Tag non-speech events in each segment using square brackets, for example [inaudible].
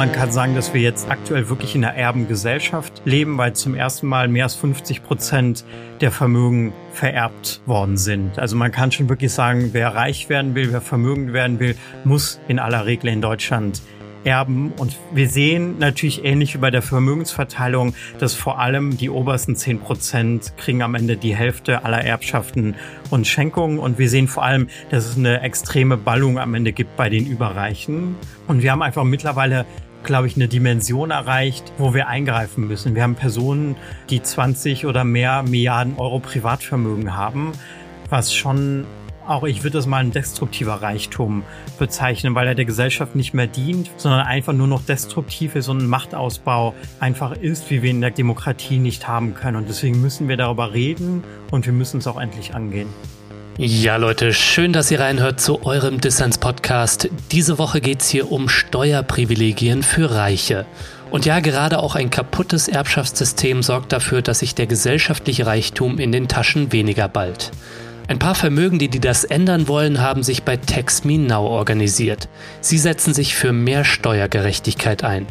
Man kann sagen, dass wir jetzt aktuell wirklich in einer Erbengesellschaft leben, weil zum ersten Mal mehr als 50 Prozent der Vermögen vererbt worden sind. Also man kann schon wirklich sagen, wer reich werden will, wer vermögend werden will, muss in aller Regel in Deutschland erben. Und wir sehen natürlich ähnlich wie bei der Vermögensverteilung, dass vor allem die obersten zehn Prozent kriegen am Ende die Hälfte aller Erbschaften und Schenkungen. Und wir sehen vor allem, dass es eine extreme Ballung am Ende gibt bei den Überreichen. Und wir haben einfach mittlerweile glaube ich, eine Dimension erreicht, wo wir eingreifen müssen. Wir haben Personen, die 20 oder mehr Milliarden Euro Privatvermögen haben, was schon auch ich würde das mal ein destruktiver Reichtum bezeichnen, weil er der Gesellschaft nicht mehr dient, sondern einfach nur noch destruktiv ist und ein Machtausbau einfach ist, wie wir in der Demokratie nicht haben können. Und deswegen müssen wir darüber reden und wir müssen es auch endlich angehen. Ja, Leute, schön, dass ihr reinhört zu eurem Dissens-Podcast. Diese Woche geht es hier um Steuerprivilegien für Reiche. Und ja, gerade auch ein kaputtes Erbschaftssystem sorgt dafür, dass sich der gesellschaftliche Reichtum in den Taschen weniger ballt. Ein paar Vermögen, die, die das ändern wollen, haben sich bei Tax organisiert. Sie setzen sich für mehr Steuergerechtigkeit ein.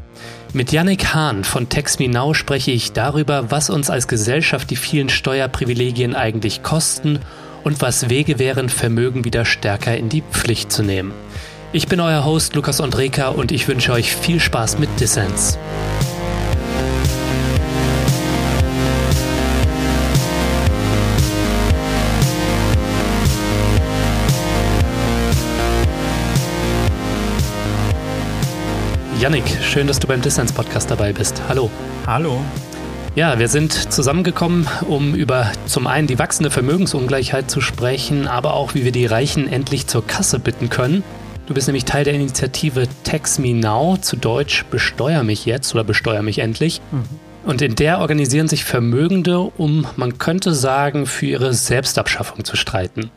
Mit Yannick Hahn von Tax spreche ich darüber, was uns als Gesellschaft die vielen Steuerprivilegien eigentlich kosten und was Wege wären, Vermögen wieder stärker in die Pflicht zu nehmen. Ich bin euer Host Lukas Andreka und ich wünsche euch viel Spaß mit Dissens. Yannick, schön, dass du beim Distance Podcast dabei bist. Hallo. Hallo. Ja, wir sind zusammengekommen, um über zum einen die wachsende Vermögensungleichheit zu sprechen, aber auch, wie wir die Reichen endlich zur Kasse bitten können. Du bist nämlich Teil der Initiative Tax Me Now, zu Deutsch Besteuer mich jetzt oder Besteuer mich endlich. Mhm. Und in der organisieren sich Vermögende, um, man könnte sagen, für ihre Selbstabschaffung zu streiten.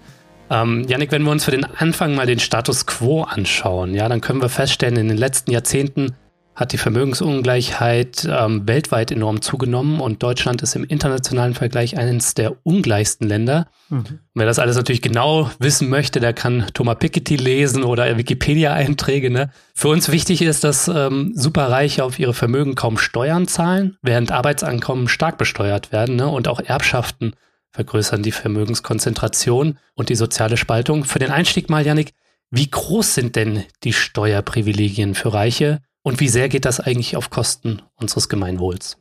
Ähm, Janik, wenn wir uns für den Anfang mal den Status quo anschauen, ja, dann können wir feststellen, in den letzten Jahrzehnten hat die Vermögensungleichheit ähm, weltweit enorm zugenommen und Deutschland ist im internationalen Vergleich eines der ungleichsten Länder. Mhm. Wer das alles natürlich genau wissen möchte, der kann Thomas Piketty lesen oder Wikipedia-Einträge. Ne? Für uns wichtig ist, dass ähm, Superreiche auf ihre Vermögen kaum Steuern zahlen, während Arbeitsankommen stark besteuert werden ne? und auch Erbschaften vergrößern die Vermögenskonzentration und die soziale Spaltung. Für den Einstieg mal, Janik, wie groß sind denn die Steuerprivilegien für Reiche und wie sehr geht das eigentlich auf Kosten unseres Gemeinwohls?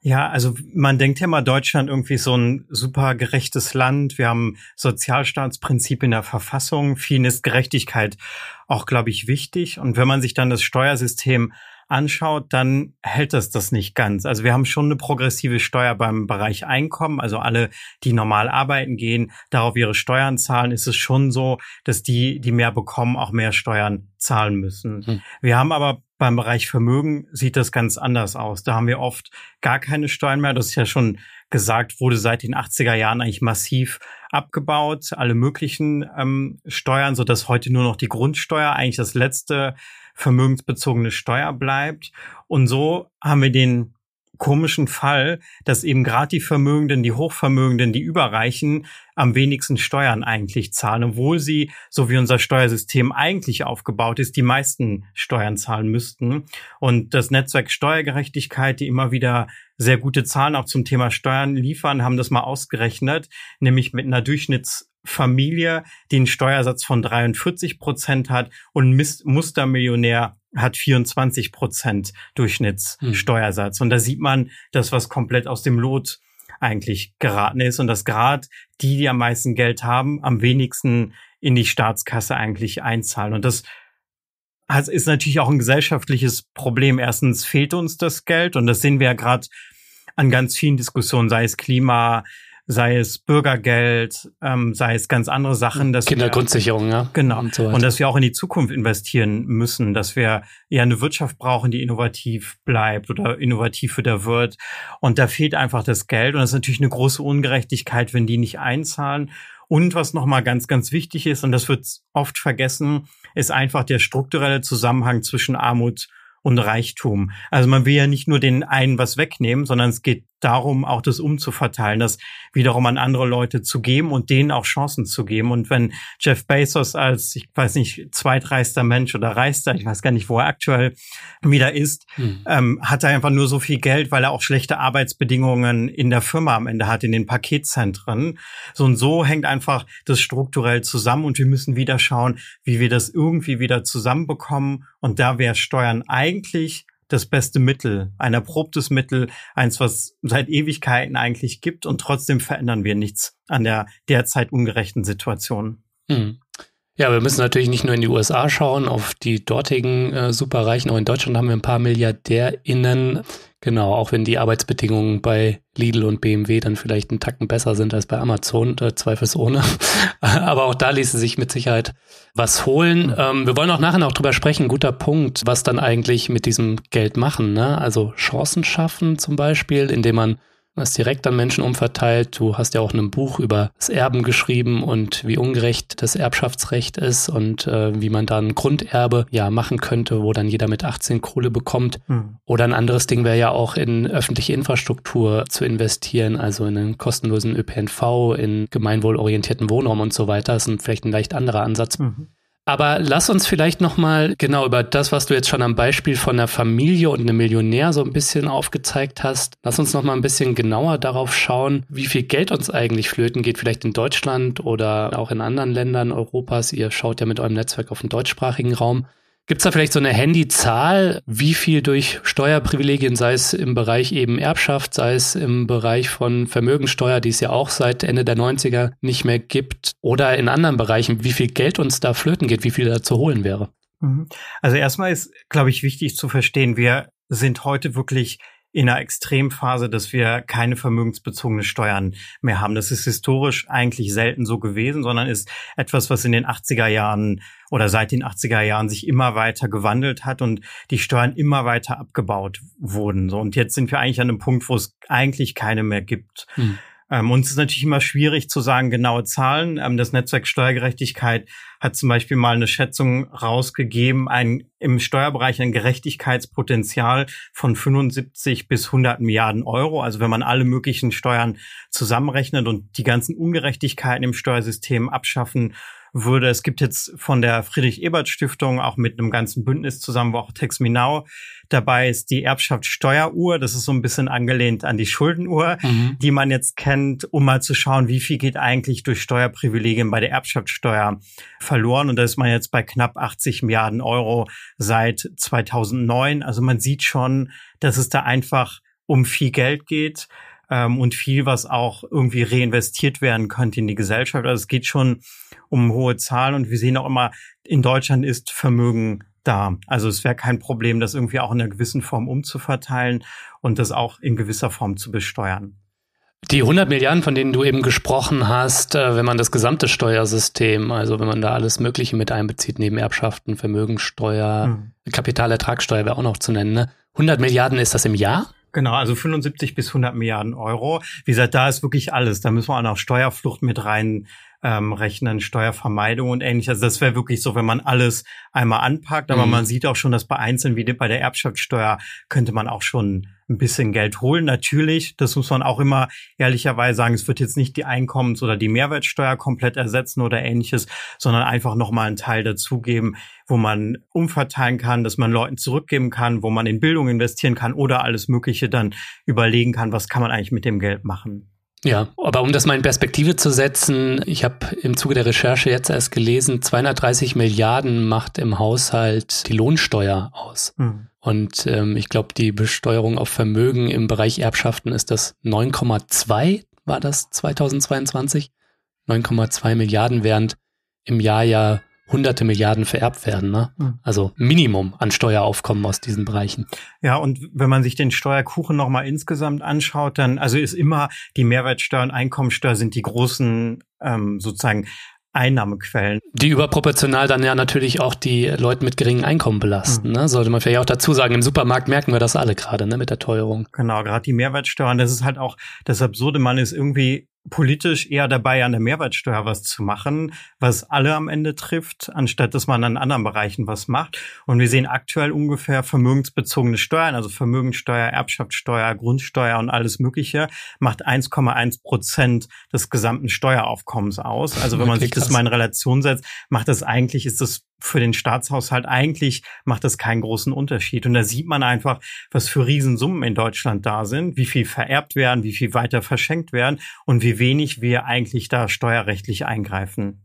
Ja, also man denkt ja mal Deutschland irgendwie so ein super gerechtes Land. Wir haben Sozialstaatsprinzip in der Verfassung. Vielen ist Gerechtigkeit auch, glaube ich, wichtig. Und wenn man sich dann das Steuersystem anschaut, dann hält das das nicht ganz. Also wir haben schon eine progressive Steuer beim Bereich Einkommen. Also alle, die normal arbeiten gehen, darauf ihre Steuern zahlen, ist es schon so, dass die, die mehr bekommen, auch mehr Steuern zahlen müssen. Hm. Wir haben aber beim Bereich Vermögen sieht das ganz anders aus. Da haben wir oft gar keine Steuern mehr. Das ist ja schon gesagt, wurde seit den 80er Jahren eigentlich massiv abgebaut, alle möglichen ähm, Steuern, so dass heute nur noch die Grundsteuer eigentlich das letzte vermögensbezogene Steuer bleibt. Und so haben wir den komischen Fall, dass eben gerade die Vermögenden, die Hochvermögenden, die Überreichen am wenigsten Steuern eigentlich zahlen, obwohl sie, so wie unser Steuersystem eigentlich aufgebaut ist, die meisten Steuern zahlen müssten. Und das Netzwerk Steuergerechtigkeit, die immer wieder sehr gute Zahlen auch zum Thema Steuern liefern, haben das mal ausgerechnet, nämlich mit einer Durchschnitts Familie, die einen Steuersatz von 43 Prozent hat und Mustermillionär hat 24 Prozent Durchschnittssteuersatz. Hm. Und da sieht man, dass was komplett aus dem Lot eigentlich geraten ist und dass gerade die, die am meisten Geld haben, am wenigsten in die Staatskasse eigentlich einzahlen. Und das ist natürlich auch ein gesellschaftliches Problem. Erstens fehlt uns das Geld und das sehen wir ja gerade an ganz vielen Diskussionen, sei es Klima, sei es Bürgergeld, ähm, sei es ganz andere Sachen. Dass Kindergrundsicherung, wir, ja. Genau. Und, so und dass wir auch in die Zukunft investieren müssen, dass wir eher eine Wirtschaft brauchen, die innovativ bleibt oder innovativ wieder wird. Und da fehlt einfach das Geld. Und das ist natürlich eine große Ungerechtigkeit, wenn die nicht einzahlen. Und was nochmal ganz, ganz wichtig ist, und das wird oft vergessen, ist einfach der strukturelle Zusammenhang zwischen Armut und Reichtum. Also man will ja nicht nur den einen was wegnehmen, sondern es geht darum, auch das umzuverteilen, das wiederum an andere Leute zu geben und denen auch Chancen zu geben. Und wenn Jeff Bezos als, ich weiß nicht, zweitreichster Mensch oder reichster, ich weiß gar nicht, wo er aktuell wieder ist, mhm. ähm, hat er einfach nur so viel Geld, weil er auch schlechte Arbeitsbedingungen in der Firma am Ende hat, in den Paketzentren. So und so hängt einfach das strukturell zusammen und wir müssen wieder schauen, wie wir das irgendwie wieder zusammenbekommen. Und da wäre Steuern eigentlich das beste Mittel, ein erprobtes Mittel, eins, was seit Ewigkeiten eigentlich gibt und trotzdem verändern wir nichts an der derzeit ungerechten Situation. Hm. Ja, wir müssen natürlich nicht nur in die USA schauen, auf die dortigen äh, Superreichen. Auch in Deutschland haben wir ein paar MilliardärInnen. Genau, auch wenn die Arbeitsbedingungen bei Lidl und BMW dann vielleicht einen Tacken besser sind als bei Amazon, äh, zweifelsohne. [laughs] Aber auch da ließe sich mit Sicherheit was holen. Ähm, wir wollen auch nachher noch drüber sprechen, guter Punkt, was dann eigentlich mit diesem Geld machen. Ne? Also Chancen schaffen zum Beispiel, indem man das direkt an Menschen umverteilt. Du hast ja auch ein Buch über das Erben geschrieben und wie ungerecht das Erbschaftsrecht ist und äh, wie man da ein Grunderbe ja machen könnte, wo dann jeder mit 18 Kohle bekommt. Mhm. Oder ein anderes Ding wäre ja auch in öffentliche Infrastruktur zu investieren, also in einen kostenlosen ÖPNV, in gemeinwohlorientierten Wohnraum und so weiter. Das ist vielleicht ein leicht anderer Ansatz. Mhm. Aber lass uns vielleicht nochmal genau über das, was du jetzt schon am Beispiel von einer Familie und einem Millionär so ein bisschen aufgezeigt hast, lass uns nochmal ein bisschen genauer darauf schauen, wie viel Geld uns eigentlich flöten geht, vielleicht in Deutschland oder auch in anderen Ländern Europas. Ihr schaut ja mit eurem Netzwerk auf den deutschsprachigen Raum. Gibt es da vielleicht so eine Handyzahl, wie viel durch Steuerprivilegien, sei es im Bereich eben Erbschaft, sei es im Bereich von Vermögensteuer, die es ja auch seit Ende der 90er nicht mehr gibt, oder in anderen Bereichen, wie viel Geld uns da flöten geht, wie viel da zu holen wäre? Mhm. Also erstmal ist, glaube ich, wichtig zu verstehen, wir sind heute wirklich in einer Extremphase, dass wir keine vermögensbezogene Steuern mehr haben. Das ist historisch eigentlich selten so gewesen, sondern ist etwas, was in den 80er Jahren oder seit den 80er Jahren sich immer weiter gewandelt hat und die Steuern immer weiter abgebaut wurden. So und jetzt sind wir eigentlich an einem Punkt, wo es eigentlich keine mehr gibt. Hm. Ähm, uns ist natürlich immer schwierig zu sagen, genaue Zahlen. Ähm, das Netzwerk Steuergerechtigkeit hat zum Beispiel mal eine Schätzung rausgegeben, ein, im Steuerbereich ein Gerechtigkeitspotenzial von 75 bis 100 Milliarden Euro. Also wenn man alle möglichen Steuern zusammenrechnet und die ganzen Ungerechtigkeiten im Steuersystem abschaffen würde. Es gibt jetzt von der Friedrich-Ebert-Stiftung auch mit einem ganzen Bündnis zusammen, wo auch Tex Minau dabei ist, die Erbschaftssteueruhr. Das ist so ein bisschen angelehnt an die Schuldenuhr, mhm. die man jetzt kennt, um mal zu schauen, wie viel geht eigentlich durch Steuerprivilegien bei der Erbschaftssteuer verloren. Und da ist man jetzt bei knapp 80 Milliarden Euro seit 2009. Also man sieht schon, dass es da einfach um viel Geld geht ähm, und viel, was auch irgendwie reinvestiert werden könnte in die Gesellschaft. Also es geht schon um hohe Zahlen und wir sehen auch immer, in Deutschland ist Vermögen da. Also es wäre kein Problem, das irgendwie auch in einer gewissen Form umzuverteilen und das auch in gewisser Form zu besteuern. Die 100 Milliarden, von denen du eben gesprochen hast, äh, wenn man das gesamte Steuersystem, also wenn man da alles Mögliche mit einbezieht, neben Erbschaften, Vermögensteuer, hm. Kapitalertragssteuer wäre auch noch zu nennen, ne? 100 Milliarden ist das im Jahr? Genau, also 75 bis 100 Milliarden Euro. Wie gesagt, da ist wirklich alles. Da müssen wir auch noch Steuerflucht mit rein ähm, rechnen, Steuervermeidung und ähnliches. Also das wäre wirklich so, wenn man alles einmal anpackt. Aber mhm. man sieht auch schon, dass bei Einzelnen wie bei der Erbschaftssteuer könnte man auch schon ein bisschen Geld holen. Natürlich, das muss man auch immer ehrlicherweise sagen, es wird jetzt nicht die Einkommens- oder die Mehrwertsteuer komplett ersetzen oder ähnliches, sondern einfach nochmal einen Teil dazugeben, wo man umverteilen kann, dass man Leuten zurückgeben kann, wo man in Bildung investieren kann oder alles Mögliche dann überlegen kann, was kann man eigentlich mit dem Geld machen. Ja, aber um das mal in Perspektive zu setzen, ich habe im Zuge der Recherche jetzt erst gelesen, 230 Milliarden macht im Haushalt die Lohnsteuer aus. Mhm. Und ähm, ich glaube, die Besteuerung auf Vermögen im Bereich Erbschaften ist das 9,2, war das 2022? 9,2 Milliarden, während im Jahr ja hunderte Milliarden vererbt werden. Ne? Mhm. Also Minimum an Steueraufkommen aus diesen Bereichen. Ja, und wenn man sich den Steuerkuchen nochmal insgesamt anschaut, dann also ist immer die Mehrwertsteuer und Einkommensteuer sind die großen ähm, sozusagen Einnahmequellen. Die überproportional dann ja natürlich auch die Leute mit geringem Einkommen belasten. Mhm. Ne? Sollte man vielleicht auch dazu sagen, im Supermarkt merken wir das alle gerade ne, mit der Teuerung. Genau, gerade die Mehrwertsteuer. Und das ist halt auch das Absurde, man ist irgendwie politisch eher dabei, an der Mehrwertsteuer was zu machen, was alle am Ende trifft, anstatt dass man an anderen Bereichen was macht. Und wir sehen aktuell ungefähr vermögensbezogene Steuern, also Vermögensteuer, Erbschaftssteuer, Grundsteuer und alles Mögliche, macht 1,1 Prozent des gesamten Steueraufkommens aus. Also wenn man okay, sich das mal in Relation setzt, macht das eigentlich, ist das für den Staatshaushalt eigentlich macht das keinen großen Unterschied. Und da sieht man einfach, was für Riesensummen in Deutschland da sind, wie viel vererbt werden, wie viel weiter verschenkt werden und wie wenig wir eigentlich da steuerrechtlich eingreifen.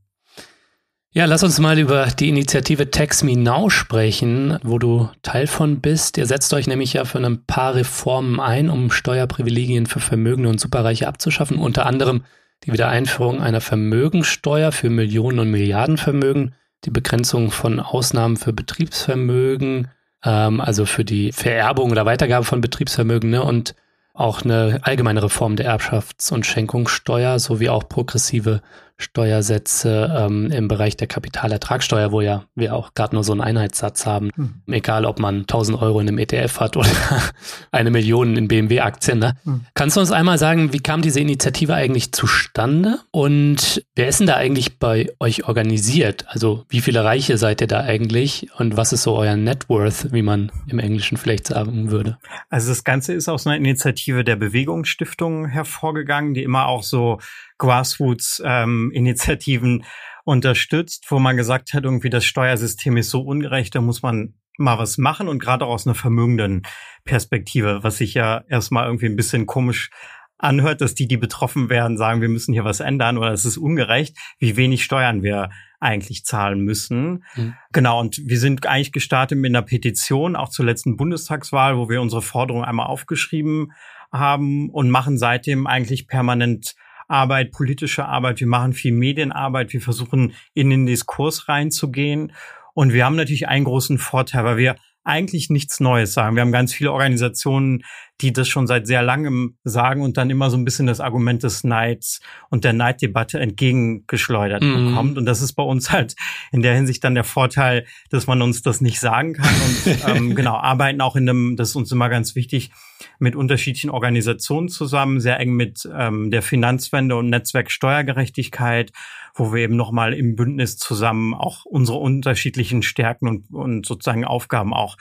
Ja, lass uns mal über die Initiative Tax Me Now sprechen, wo du Teil von bist. Ihr setzt euch nämlich ja für ein paar Reformen ein, um Steuerprivilegien für Vermögende und Superreiche abzuschaffen. Unter anderem die Wiedereinführung einer Vermögensteuer für Millionen und Milliardenvermögen die Begrenzung von Ausnahmen für Betriebsvermögen, ähm, also für die Vererbung oder Weitergabe von Betriebsvermögen ne, und auch eine allgemeine Reform der Erbschafts- und Schenkungssteuer sowie auch progressive Steuersätze ähm, im Bereich der Kapitalertragssteuer, wo ja wir auch gerade nur so einen Einheitssatz haben. Hm. Egal, ob man 1000 Euro in einem ETF hat oder [laughs] eine Million in BMW-Aktien. Ne? Hm. Kannst du uns einmal sagen, wie kam diese Initiative eigentlich zustande und wer ist denn da eigentlich bei euch organisiert? Also wie viele Reiche seid ihr da eigentlich und was ist so euer Net Worth, wie man im Englischen vielleicht sagen würde? Also das Ganze ist aus einer Initiative der Bewegungsstiftung hervorgegangen, die immer auch so Grassroots-Initiativen ähm, unterstützt, wo man gesagt hat, irgendwie das Steuersystem ist so ungerecht, da muss man mal was machen und gerade auch aus einer vermögenden Perspektive, was sich ja erstmal irgendwie ein bisschen komisch anhört, dass die, die betroffen werden, sagen, wir müssen hier was ändern oder es ist ungerecht, wie wenig Steuern wir eigentlich zahlen müssen. Mhm. Genau, und wir sind eigentlich gestartet mit einer Petition, auch zur letzten Bundestagswahl, wo wir unsere Forderung einmal aufgeschrieben haben und machen seitdem eigentlich permanent Arbeit, politische Arbeit, wir machen viel Medienarbeit, wir versuchen in den Diskurs reinzugehen. Und wir haben natürlich einen großen Vorteil, weil wir eigentlich nichts Neues sagen. Wir haben ganz viele Organisationen, die das schon seit sehr langem sagen und dann immer so ein bisschen das Argument des Neids und der Neiddebatte entgegengeschleudert mhm. bekommt. Und das ist bei uns halt in der Hinsicht dann der Vorteil, dass man uns das nicht sagen kann. Und [laughs] ähm, genau, arbeiten auch in einem, das ist uns immer ganz wichtig, mit unterschiedlichen Organisationen zusammen, sehr eng mit ähm, der Finanzwende und Netzwerk Steuergerechtigkeit, wo wir eben nochmal im Bündnis zusammen auch unsere unterschiedlichen Stärken und, und sozusagen Aufgaben auch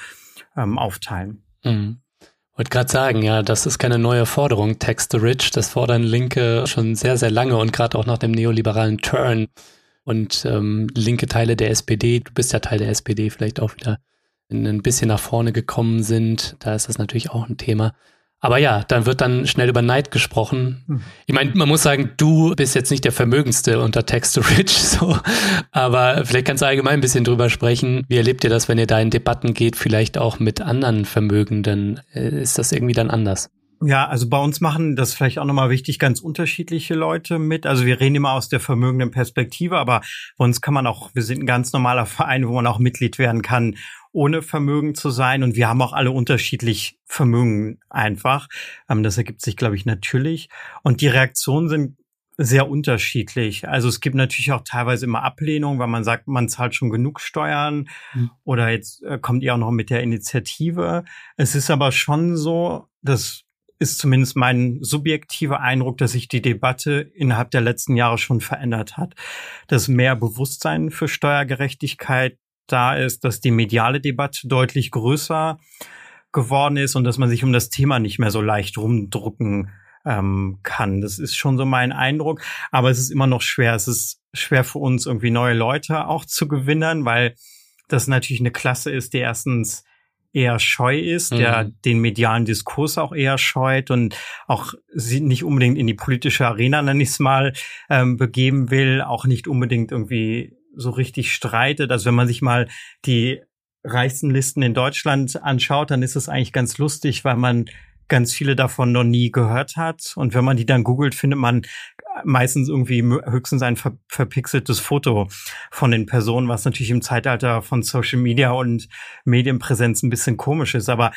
ähm, aufteilen. Mhm. Wollte gerade sagen, ja, das ist keine neue Forderung. Tax the Rich, das fordern Linke schon sehr, sehr lange und gerade auch nach dem neoliberalen Turn und ähm, linke Teile der SPD, du bist ja Teil der SPD, vielleicht auch wieder ein bisschen nach vorne gekommen sind. Da ist das natürlich auch ein Thema. Aber ja, dann wird dann schnell über Neid gesprochen. Hm. Ich meine, man muss sagen, du bist jetzt nicht der Vermögendste unter Text to Rich, [laughs] so. Aber vielleicht kannst du allgemein ein bisschen drüber sprechen. Wie erlebt ihr das, wenn ihr da in Debatten geht, vielleicht auch mit anderen Vermögenden? Äh, ist das irgendwie dann anders? Ja, also bei uns machen das vielleicht auch nochmal wichtig, ganz unterschiedliche Leute mit. Also wir reden immer aus der vermögenden Perspektive, aber bei uns kann man auch, wir sind ein ganz normaler Verein, wo man auch Mitglied werden kann ohne Vermögen zu sein. Und wir haben auch alle unterschiedlich Vermögen einfach. Ähm, das ergibt sich, glaube ich, natürlich. Und die Reaktionen sind sehr unterschiedlich. Also es gibt natürlich auch teilweise immer Ablehnung, weil man sagt, man zahlt schon genug Steuern mhm. oder jetzt äh, kommt ihr auch noch mit der Initiative. Es ist aber schon so, das ist zumindest mein subjektiver Eindruck, dass sich die Debatte innerhalb der letzten Jahre schon verändert hat. Dass mehr Bewusstsein für Steuergerechtigkeit da ist, dass die mediale Debatte deutlich größer geworden ist und dass man sich um das Thema nicht mehr so leicht rumdrucken ähm, kann. Das ist schon so mein Eindruck. Aber es ist immer noch schwer. Es ist schwer für uns, irgendwie neue Leute auch zu gewinnen, weil das natürlich eine Klasse ist, die erstens eher scheu ist, mhm. der den medialen Diskurs auch eher scheut und auch sie nicht unbedingt in die politische Arena, nenne ich es mal, ähm, begeben will, auch nicht unbedingt irgendwie so richtig streitet. Also wenn man sich mal die reichsten Listen in Deutschland anschaut, dann ist es eigentlich ganz lustig, weil man ganz viele davon noch nie gehört hat. Und wenn man die dann googelt, findet man meistens irgendwie höchstens ein ver verpixeltes Foto von den Personen, was natürlich im Zeitalter von Social Media und Medienpräsenz ein bisschen komisch ist. Aber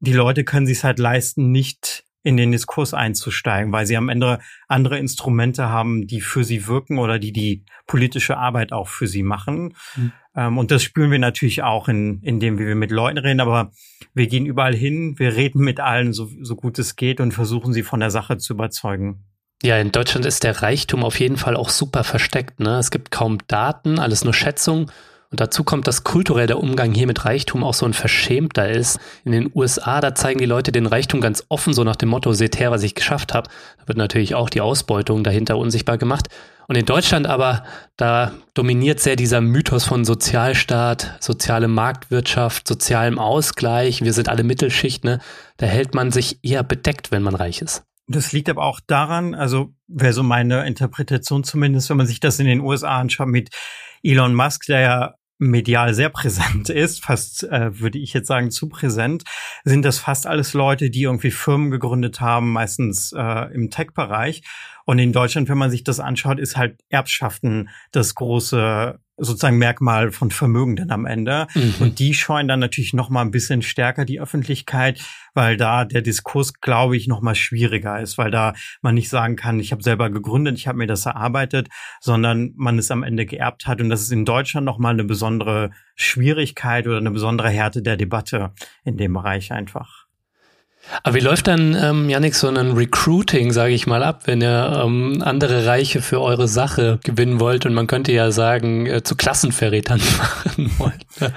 die Leute können sich halt leisten, nicht in den Diskurs einzusteigen, weil sie am Ende andere Instrumente haben, die für sie wirken oder die die politische Arbeit auch für sie machen. Mhm. Ähm, und das spüren wir natürlich auch in, in dem, wie wir mit Leuten reden. Aber wir gehen überall hin, wir reden mit allen, so, so gut es geht und versuchen sie von der Sache zu überzeugen. Ja, in Deutschland ist der Reichtum auf jeden Fall auch super versteckt. Ne? Es gibt kaum Daten, alles nur Schätzungen. Und dazu kommt, dass kulturell der Umgang hier mit Reichtum auch so ein verschämter ist. In den USA, da zeigen die Leute den Reichtum ganz offen, so nach dem Motto, seht her, was ich geschafft habe. Da wird natürlich auch die Ausbeutung dahinter unsichtbar gemacht. Und in Deutschland aber, da dominiert sehr dieser Mythos von Sozialstaat, soziale Marktwirtschaft, sozialem Ausgleich. Wir sind alle Mittelschicht, ne? Da hält man sich eher bedeckt, wenn man reich ist. Das liegt aber auch daran, also wäre so meine Interpretation zumindest, wenn man sich das in den USA anschaut mit Elon Musk, der ja medial sehr präsent [laughs] ist, fast äh, würde ich jetzt sagen zu präsent, sind das fast alles Leute, die irgendwie Firmen gegründet haben, meistens äh, im Tech-Bereich. Und in Deutschland, wenn man sich das anschaut, ist halt Erbschaften das große sozusagen Merkmal von Vermögenden am Ende. Mhm. Und die scheuen dann natürlich noch mal ein bisschen stärker die Öffentlichkeit, weil da der Diskurs, glaube ich, noch mal schwieriger ist, weil da man nicht sagen kann, ich habe selber gegründet, ich habe mir das erarbeitet, sondern man es am Ende geerbt hat. Und das ist in Deutschland noch mal eine besondere Schwierigkeit oder eine besondere Härte der Debatte in dem Bereich einfach. Aber wie läuft dann, ähm, Janik, so ein Recruiting, sage ich mal, ab, wenn ihr ähm, andere Reiche für eure Sache gewinnen wollt? Und man könnte ja sagen, äh, zu Klassenverrätern [laughs] machen wollt. Ne?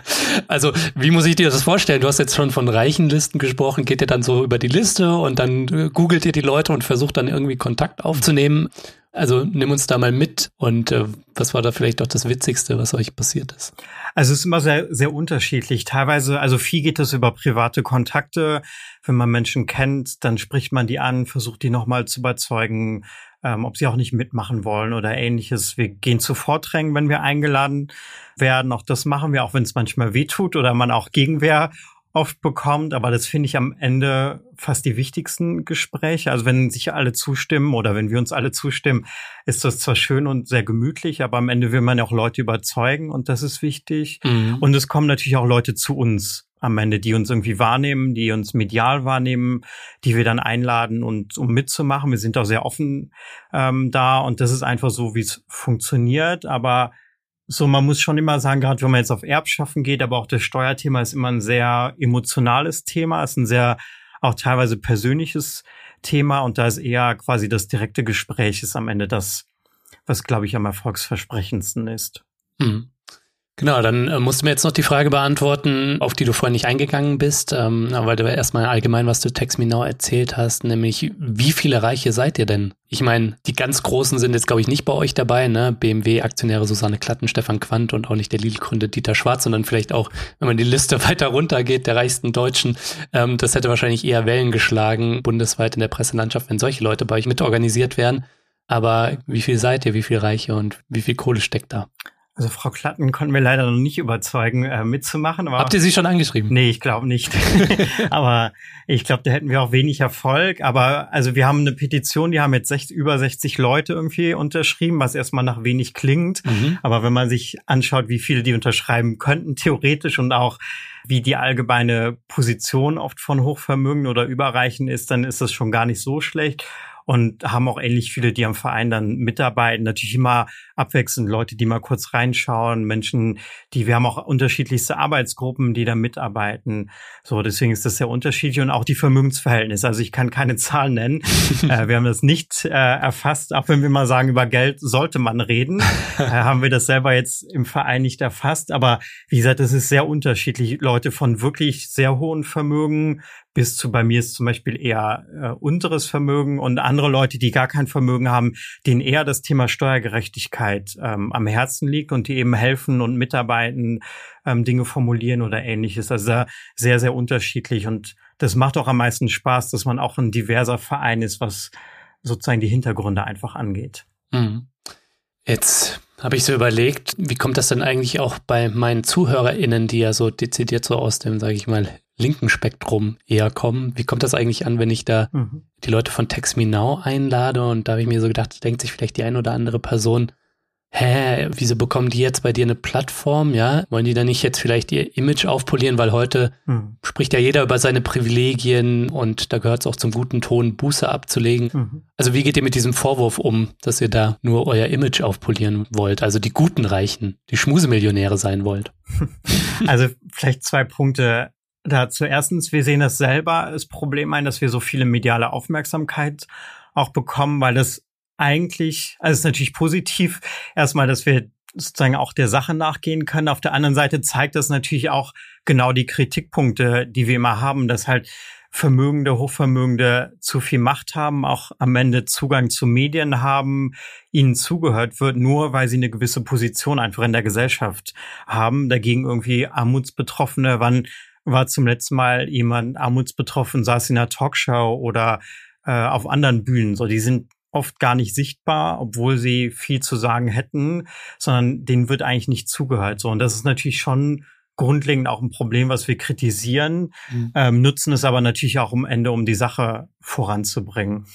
Also, wie muss ich dir das vorstellen? Du hast jetzt schon von Reichenlisten gesprochen. Geht ihr dann so über die Liste und dann äh, googelt ihr die Leute und versucht dann irgendwie Kontakt aufzunehmen? Also nimm uns da mal mit und äh, was war da vielleicht auch das Witzigste, was euch passiert ist? Also es ist immer sehr, sehr unterschiedlich. Teilweise, also viel geht es über private Kontakte. Wenn man Menschen kennt, dann spricht man die an, versucht die nochmal zu überzeugen, ähm, ob sie auch nicht mitmachen wollen oder ähnliches. Wir gehen zu Vorträgen, wenn wir eingeladen werden. Auch das machen wir, auch wenn es manchmal wehtut oder man auch Gegenwehr oft bekommt, aber das finde ich am Ende fast die wichtigsten Gespräche. Also wenn sich alle zustimmen oder wenn wir uns alle zustimmen, ist das zwar schön und sehr gemütlich, aber am Ende will man ja auch Leute überzeugen und das ist wichtig. Mhm. Und es kommen natürlich auch Leute zu uns am Ende, die uns irgendwie wahrnehmen, die uns medial wahrnehmen, die wir dann einladen und um mitzumachen. Wir sind auch sehr offen ähm, da und das ist einfach so, wie es funktioniert. Aber so, man muss schon immer sagen, gerade wenn man jetzt auf Erbschaffen geht, aber auch das Steuerthema ist immer ein sehr emotionales Thema, ist ein sehr auch teilweise persönliches Thema und da ist eher quasi das direkte Gespräch ist am Ende das, was glaube ich am erfolgsversprechendsten ist. Mhm. Genau, dann äh, musst du mir jetzt noch die Frage beantworten, auf die du vorhin nicht eingegangen bist, ähm, weil du erstmal allgemein, was du Text Me erzählt hast, nämlich wie viele Reiche seid ihr denn? Ich meine, die ganz Großen sind jetzt, glaube ich, nicht bei euch dabei, ne? BMW-Aktionäre Susanne Klatten, Stefan Quandt und auch nicht der Lidl-Gründer Dieter Schwarz, sondern vielleicht auch, wenn man die Liste [laughs] weiter runtergeht, der reichsten Deutschen. Ähm, das hätte wahrscheinlich eher Wellen geschlagen, bundesweit in der Presselandschaft, wenn solche Leute bei euch mitorganisiert werden. Aber wie viel seid ihr, wie viel Reiche und wie viel Kohle steckt da? Also Frau Klatten konnten wir leider noch nicht überzeugen, äh, mitzumachen. Aber, Habt ihr sie schon angeschrieben? Nee, ich glaube nicht. [laughs] aber ich glaube, da hätten wir auch wenig Erfolg. Aber also wir haben eine Petition, die haben jetzt 60, über 60 Leute irgendwie unterschrieben, was erstmal nach wenig klingt. Mhm. Aber wenn man sich anschaut, wie viele die unterschreiben könnten, theoretisch und auch wie die allgemeine Position oft von Hochvermögen oder Überreichen ist, dann ist das schon gar nicht so schlecht und haben auch ähnlich viele, die am Verein dann mitarbeiten. Natürlich immer abwechselnd Leute, die mal kurz reinschauen, Menschen, die, wir haben auch unterschiedlichste Arbeitsgruppen, die da mitarbeiten. So, deswegen ist das sehr unterschiedlich und auch die Vermögensverhältnisse. Also ich kann keine [laughs] Zahlen nennen. äh, wir haben das nicht äh, erfasst, auch wenn wir mal sagen, über Geld sollte man reden, [laughs] äh, haben wir das selber jetzt im Verein nicht erfasst. Aber wie gesagt, es ist sehr unterschiedlich. Leute von wirklich sehr hohen Vermögen bis zu bei mir ist zum Beispiel eher äh, unteres Vermögen und andere Leute, die gar kein Vermögen haben, denen eher das Thema Steuergerechtigkeit ähm, am Herzen liegt und die eben helfen und mitarbeiten, ähm, Dinge formulieren oder ähnliches. Also sehr, sehr unterschiedlich und das macht auch am meisten Spaß, dass man auch ein diverser Verein ist, was sozusagen die Hintergründe einfach angeht. Mhm. Jetzt habe ich so überlegt, wie kommt das denn eigentlich auch bei meinen ZuhörerInnen, die ja so dezidiert so aus dem, sage ich mal, linken Spektrum eher kommen. Wie kommt das eigentlich an, wenn ich da mhm. die Leute von Text Me Now einlade? Und da habe ich mir so gedacht, denkt sich vielleicht die ein oder andere Person, hä, wieso bekommen die jetzt bei dir eine Plattform? Ja, wollen die da nicht jetzt vielleicht ihr Image aufpolieren? Weil heute mhm. spricht ja jeder über seine Privilegien und da gehört es auch zum guten Ton, Buße abzulegen. Mhm. Also wie geht ihr mit diesem Vorwurf um, dass ihr da nur euer Image aufpolieren wollt? Also die guten Reichen, die Schmusemillionäre sein wollt? [laughs] Also vielleicht zwei Punkte dazu. Erstens, wir sehen das selber als Problem ein, dass wir so viele mediale Aufmerksamkeit auch bekommen, weil das eigentlich, also es ist natürlich positiv, erstmal, dass wir sozusagen auch der Sache nachgehen können. Auf der anderen Seite zeigt das natürlich auch genau die Kritikpunkte, die wir immer haben, dass halt Vermögende, Hochvermögende zu viel Macht haben, auch am Ende Zugang zu Medien haben, ihnen zugehört wird, nur weil sie eine gewisse Position einfach in der Gesellschaft haben. Dagegen irgendwie Armutsbetroffene, wann war zum letzten Mal jemand armutsbetroffen, saß in einer Talkshow oder äh, auf anderen Bühnen. So, die sind oft gar nicht sichtbar, obwohl sie viel zu sagen hätten, sondern denen wird eigentlich nicht zugehört. So, und das ist natürlich schon grundlegend auch ein Problem, was wir kritisieren, mhm. ähm, nutzen es aber natürlich auch am Ende, um die Sache voranzubringen.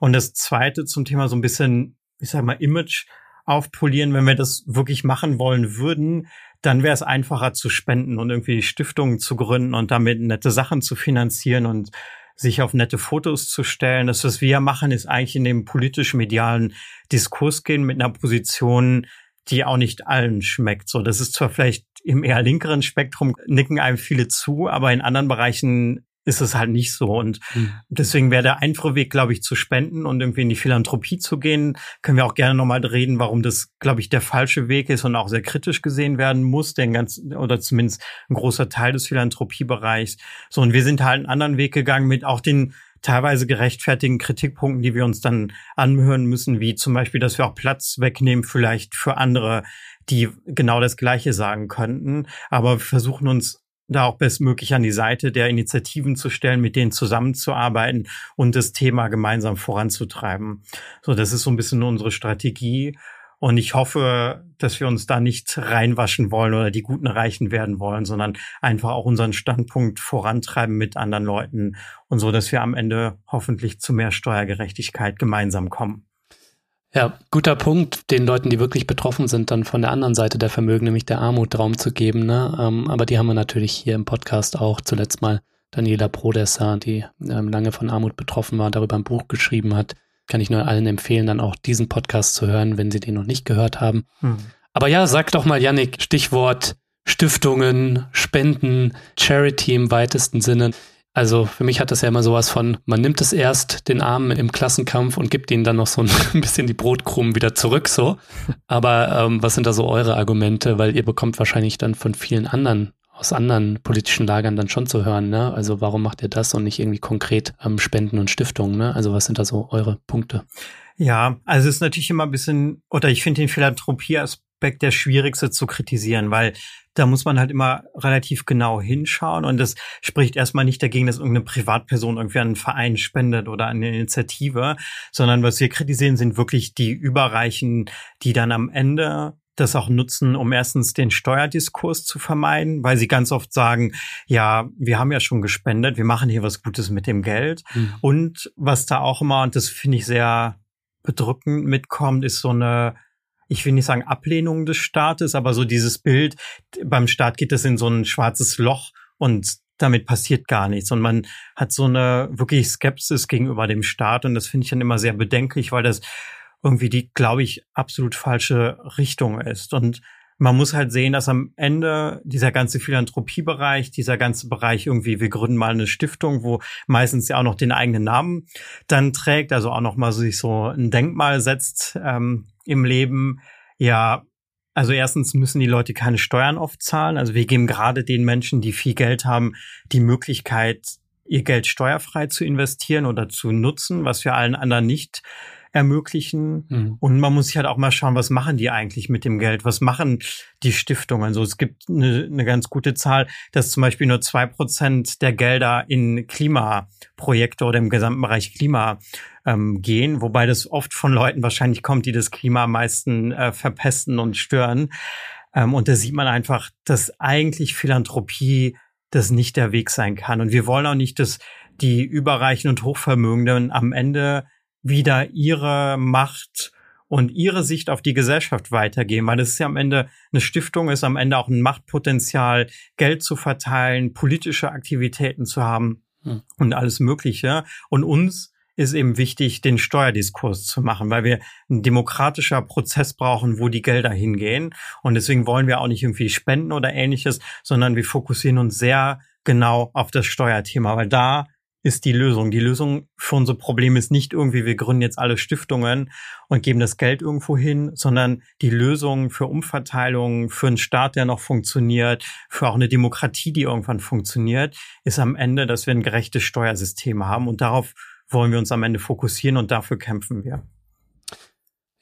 Und das Zweite zum Thema so ein bisschen, ich sag mal, Image aufpolieren, wenn wir das wirklich machen wollen würden, dann wäre es einfacher zu spenden und irgendwie Stiftungen zu gründen und damit nette Sachen zu finanzieren und sich auf nette Fotos zu stellen. Das, was wir machen, ist eigentlich in dem politisch-medialen Diskurs gehen mit einer Position, die auch nicht allen schmeckt. So, das ist zwar vielleicht im eher linkeren Spektrum nicken einem viele zu, aber in anderen Bereichen ist es halt nicht so. Und mhm. deswegen wäre der einfache Weg, glaube ich, zu spenden und irgendwie in die Philanthropie zu gehen. Können wir auch gerne nochmal reden, warum das, glaube ich, der falsche Weg ist und auch sehr kritisch gesehen werden muss, denn ganz, oder zumindest ein großer Teil des Philanthropiebereichs. So, und wir sind halt einen anderen Weg gegangen mit auch den teilweise gerechtfertigen Kritikpunkten, die wir uns dann anhören müssen, wie zum Beispiel, dass wir auch Platz wegnehmen vielleicht für andere, die genau das Gleiche sagen könnten. Aber wir versuchen uns da auch bestmöglich an die Seite der Initiativen zu stellen, mit denen zusammenzuarbeiten und das Thema gemeinsam voranzutreiben. So, das ist so ein bisschen unsere Strategie. Und ich hoffe, dass wir uns da nicht reinwaschen wollen oder die Guten reichen werden wollen, sondern einfach auch unseren Standpunkt vorantreiben mit anderen Leuten und so, dass wir am Ende hoffentlich zu mehr Steuergerechtigkeit gemeinsam kommen. Ja, guter Punkt, den Leuten, die wirklich betroffen sind, dann von der anderen Seite der Vermögen, nämlich der Armut, Raum zu geben. Ne? Ähm, aber die haben wir natürlich hier im Podcast auch zuletzt mal Daniela Prodessa, die ähm, lange von Armut betroffen war, darüber ein Buch geschrieben hat. Kann ich nur allen empfehlen, dann auch diesen Podcast zu hören, wenn sie den noch nicht gehört haben. Hm. Aber ja, sag doch mal, Yannick, Stichwort Stiftungen, Spenden, Charity im weitesten Sinne. Also für mich hat das ja immer sowas von, man nimmt es erst den Armen im Klassenkampf und gibt ihnen dann noch so ein [laughs] bisschen die Brotkrumen wieder zurück, so. Aber ähm, was sind da so eure Argumente? Weil ihr bekommt wahrscheinlich dann von vielen anderen aus anderen politischen Lagern dann schon zu hören, ne? Also warum macht ihr das und nicht irgendwie konkret ähm, Spenden und Stiftungen, ne? Also was sind da so eure Punkte? Ja, also es ist natürlich immer ein bisschen, oder ich finde den Philanthropie-Aspekt der schwierigste zu kritisieren, weil da muss man halt immer relativ genau hinschauen und das spricht erstmal nicht dagegen, dass irgendeine Privatperson irgendwie an einen Verein spendet oder an eine Initiative, sondern was wir kritisieren, sind wirklich die Überreichen, die dann am Ende das auch nutzen, um erstens den Steuerdiskurs zu vermeiden, weil sie ganz oft sagen, ja, wir haben ja schon gespendet, wir machen hier was Gutes mit dem Geld. Mhm. Und was da auch immer, und das finde ich sehr bedrückend mitkommt, ist so eine ich will nicht sagen Ablehnung des Staates, aber so dieses Bild, beim Staat geht es in so ein schwarzes Loch und damit passiert gar nichts. Und man hat so eine wirklich Skepsis gegenüber dem Staat und das finde ich dann immer sehr bedenklich, weil das irgendwie die, glaube ich, absolut falsche Richtung ist. Und man muss halt sehen, dass am Ende dieser ganze Philanthropiebereich, dieser ganze Bereich irgendwie, wir gründen mal eine Stiftung, wo meistens ja auch noch den eigenen Namen dann trägt, also auch noch mal sich so ein Denkmal setzt ähm, im Leben, ja, also erstens müssen die Leute keine Steuern oft zahlen. Also wir geben gerade den Menschen, die viel Geld haben, die Möglichkeit, ihr Geld steuerfrei zu investieren oder zu nutzen, was wir allen anderen nicht ermöglichen. Mhm. Und man muss sich halt auch mal schauen, was machen die eigentlich mit dem Geld? Was machen die Stiftungen? Also es gibt eine, eine ganz gute Zahl, dass zum Beispiel nur zwei Prozent der Gelder in Klimaprojekte oder im gesamten Bereich Klima ähm, gehen, wobei das oft von Leuten wahrscheinlich kommt, die das Klima am meisten äh, verpesten und stören. Ähm, und da sieht man einfach, dass eigentlich Philanthropie das nicht der Weg sein kann. Und wir wollen auch nicht, dass die Überreichen und Hochvermögenden am Ende wieder ihre Macht und ihre Sicht auf die Gesellschaft weitergeben, weil es ist ja am Ende eine Stiftung, ist am Ende auch ein Machtpotenzial, Geld zu verteilen, politische Aktivitäten zu haben hm. und alles Mögliche. Und uns ist eben wichtig, den Steuerdiskurs zu machen, weil wir ein demokratischer Prozess brauchen, wo die Gelder hingehen. Und deswegen wollen wir auch nicht irgendwie spenden oder ähnliches, sondern wir fokussieren uns sehr genau auf das Steuerthema, weil da ist die Lösung. Die Lösung für unser Problem ist nicht irgendwie, wir gründen jetzt alle Stiftungen und geben das Geld irgendwo hin, sondern die Lösung für Umverteilung, für einen Staat, der noch funktioniert, für auch eine Demokratie, die irgendwann funktioniert, ist am Ende, dass wir ein gerechtes Steuersystem haben. Und darauf wollen wir uns am Ende fokussieren und dafür kämpfen wir.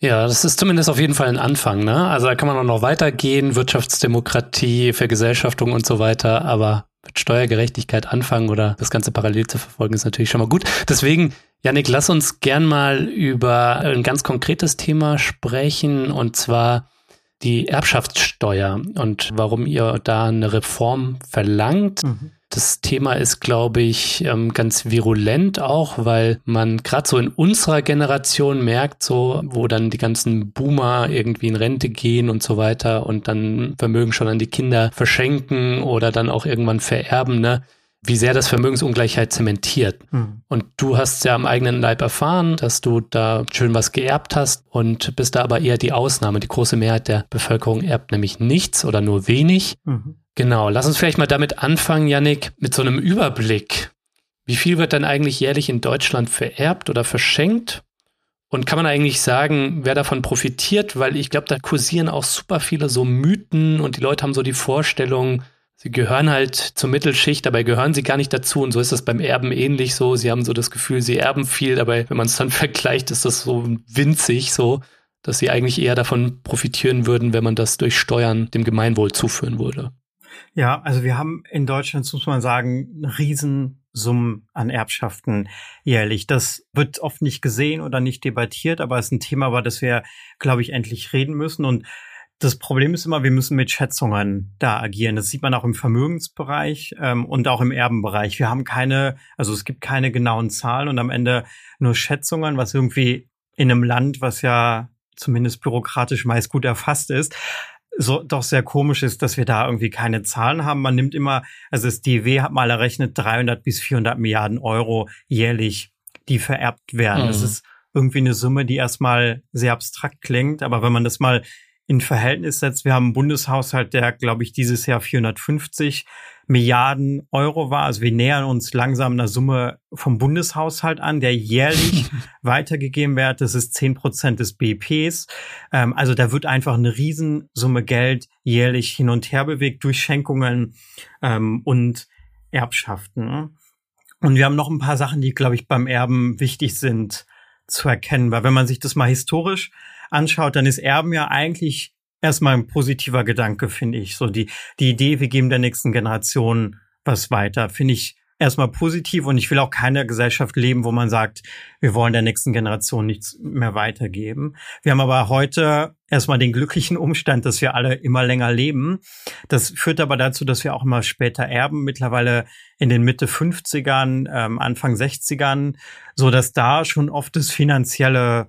Ja, das ist zumindest auf jeden Fall ein Anfang, ne? Also da kann man auch noch weitergehen, Wirtschaftsdemokratie, Vergesellschaftung und so weiter, aber mit Steuergerechtigkeit anfangen oder das Ganze parallel zu verfolgen, ist natürlich schon mal gut. Deswegen, Janik, lass uns gern mal über ein ganz konkretes Thema sprechen und zwar die Erbschaftssteuer und warum ihr da eine Reform verlangt. Mhm. Das Thema ist, glaube ich, ähm, ganz virulent auch, weil man gerade so in unserer Generation merkt, so, wo dann die ganzen Boomer irgendwie in Rente gehen und so weiter und dann Vermögen schon an die Kinder verschenken oder dann auch irgendwann vererben, ne? wie sehr das Vermögensungleichheit zementiert. Mhm. Und du hast ja am eigenen Leib erfahren, dass du da schön was geerbt hast und bist da aber eher die Ausnahme. Die große Mehrheit der Bevölkerung erbt nämlich nichts oder nur wenig. Mhm. Genau, lass uns vielleicht mal damit anfangen, Yannick, mit so einem Überblick. Wie viel wird dann eigentlich jährlich in Deutschland vererbt oder verschenkt? Und kann man eigentlich sagen, wer davon profitiert? Weil ich glaube, da kursieren auch super viele so Mythen und die Leute haben so die Vorstellung, sie gehören halt zur Mittelschicht, dabei gehören sie gar nicht dazu. Und so ist das beim Erben ähnlich so. Sie haben so das Gefühl, sie erben viel, dabei, wenn man es dann [laughs] vergleicht, ist das so winzig so, dass sie eigentlich eher davon profitieren würden, wenn man das durch Steuern dem Gemeinwohl zuführen würde. Ja, also wir haben in Deutschland, muss man sagen, Riesensummen an Erbschaften jährlich. Das wird oft nicht gesehen oder nicht debattiert, aber es ist ein Thema, über das wir, glaube ich, endlich reden müssen. Und das Problem ist immer, wir müssen mit Schätzungen da agieren. Das sieht man auch im Vermögensbereich ähm, und auch im Erbenbereich. Wir haben keine, also es gibt keine genauen Zahlen und am Ende nur Schätzungen, was irgendwie in einem Land, was ja zumindest bürokratisch meist gut erfasst ist, so doch sehr komisch ist, dass wir da irgendwie keine Zahlen haben. Man nimmt immer, also das DW hat mal errechnet 300 bis 400 Milliarden Euro jährlich, die vererbt werden. Mhm. Das ist irgendwie eine Summe, die erstmal sehr abstrakt klingt, aber wenn man das mal in Verhältnis setzt, wir haben einen Bundeshaushalt, der, glaube ich, dieses Jahr 450 Milliarden Euro war. Also wir nähern uns langsam einer Summe vom Bundeshaushalt an, der jährlich [laughs] weitergegeben wird. Das ist zehn Prozent des BPs. Ähm, also da wird einfach eine Riesensumme Geld jährlich hin und her bewegt durch Schenkungen ähm, und Erbschaften. Und wir haben noch ein paar Sachen, die, glaube ich, beim Erben wichtig sind zu erkennen. Weil wenn man sich das mal historisch anschaut, dann ist Erben ja eigentlich erstmal ein positiver Gedanke, finde ich. So die, die Idee, wir geben der nächsten Generation was weiter, finde ich erstmal positiv und ich will auch keine Gesellschaft leben, wo man sagt, wir wollen der nächsten Generation nichts mehr weitergeben. Wir haben aber heute erstmal den glücklichen Umstand, dass wir alle immer länger leben. Das führt aber dazu, dass wir auch immer später erben, mittlerweile in den Mitte 50ern, ähm, Anfang 60ern, so dass da schon oft das finanzielle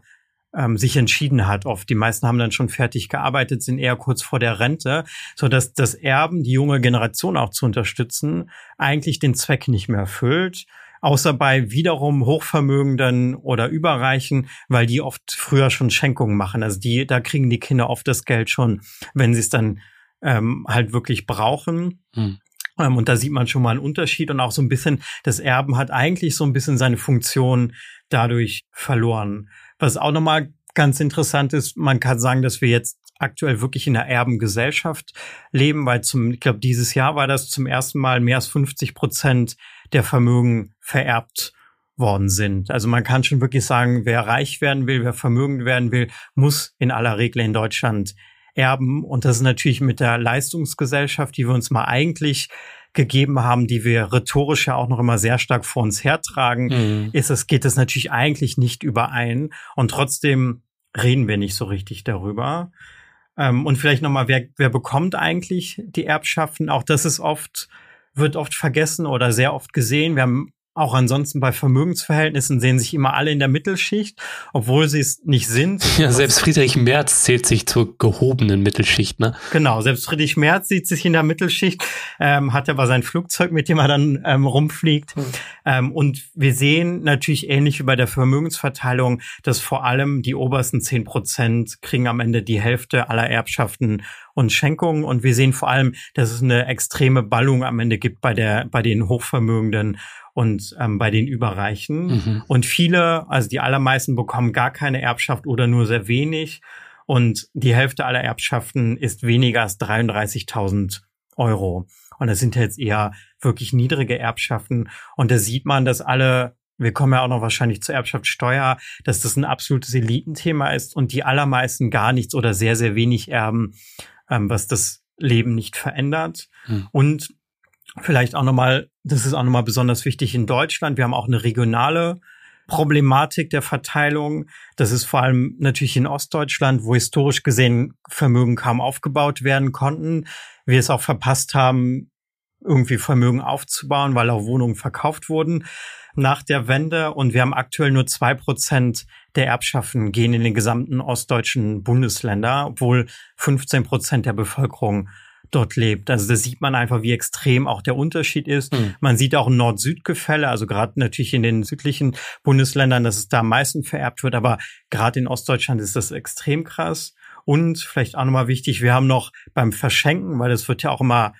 ähm, sich entschieden hat. Oft die meisten haben dann schon fertig gearbeitet, sind eher kurz vor der Rente, so dass das Erben, die junge Generation auch zu unterstützen, eigentlich den Zweck nicht mehr erfüllt. Außer bei wiederum Hochvermögenden oder Überreichen, weil die oft früher schon Schenkungen machen. Also die, da kriegen die Kinder oft das Geld schon, wenn sie es dann ähm, halt wirklich brauchen. Hm. Ähm, und da sieht man schon mal einen Unterschied und auch so ein bisschen, das Erben hat eigentlich so ein bisschen seine Funktion dadurch verloren. Was auch nochmal ganz interessant ist, man kann sagen, dass wir jetzt aktuell wirklich in einer Erbengesellschaft leben, weil zum, ich glaube, dieses Jahr war das zum ersten Mal mehr als 50 Prozent der Vermögen vererbt worden sind. Also man kann schon wirklich sagen, wer reich werden will, wer vermögend werden will, muss in aller Regel in Deutschland erben. Und das ist natürlich mit der Leistungsgesellschaft, die wir uns mal eigentlich gegeben haben, die wir rhetorisch ja auch noch immer sehr stark vor uns hertragen, mhm. ist es, geht es natürlich eigentlich nicht überein. Und trotzdem reden wir nicht so richtig darüber. Ähm, und vielleicht nochmal, wer, wer bekommt eigentlich die Erbschaften? Auch das ist oft, wird oft vergessen oder sehr oft gesehen. Wir haben auch ansonsten bei Vermögensverhältnissen sehen sich immer alle in der Mittelschicht, obwohl sie es nicht sind. [laughs] Ja, selbst Friedrich Merz zählt sich zur gehobenen Mittelschicht, ne? Genau, selbst Friedrich Merz sieht sich in der Mittelschicht, ähm, hat aber sein Flugzeug, mit dem er dann ähm, rumfliegt. Mhm. Ähm, und wir sehen natürlich ähnlich wie bei der Vermögensverteilung, dass vor allem die obersten zehn Prozent kriegen am Ende die Hälfte aller Erbschaften und Schenkungen. Und wir sehen vor allem, dass es eine extreme Ballung am Ende gibt bei der, bei den Hochvermögenden und ähm, bei den Überreichen. Mhm. Und viele, also die allermeisten bekommen gar keine Erbschaft oder nur sehr wenig. Und die Hälfte aller Erbschaften ist weniger als 33.000 Euro. Und das sind jetzt eher wirklich niedrige Erbschaften. Und da sieht man, dass alle wir kommen ja auch noch wahrscheinlich zur Erbschaftssteuer, dass das ein absolutes Elitenthema ist und die allermeisten gar nichts oder sehr, sehr wenig erben, ähm, was das Leben nicht verändert. Hm. Und vielleicht auch nochmal, das ist auch nochmal besonders wichtig in Deutschland. Wir haben auch eine regionale Problematik der Verteilung. Das ist vor allem natürlich in Ostdeutschland, wo historisch gesehen Vermögen kaum aufgebaut werden konnten. Wir es auch verpasst haben, irgendwie Vermögen aufzubauen, weil auch Wohnungen verkauft wurden nach der Wende. Und wir haben aktuell nur zwei Prozent der Erbschaften gehen in den gesamten ostdeutschen Bundesländer, obwohl 15 Prozent der Bevölkerung dort lebt. Also da sieht man einfach, wie extrem auch der Unterschied ist. Mhm. Man sieht auch Nord-Süd-Gefälle, also gerade natürlich in den südlichen Bundesländern, dass es da am meisten vererbt wird, aber gerade in Ostdeutschland ist das extrem krass. Und vielleicht auch nochmal wichtig, wir haben noch beim Verschenken, weil das wird ja auch immer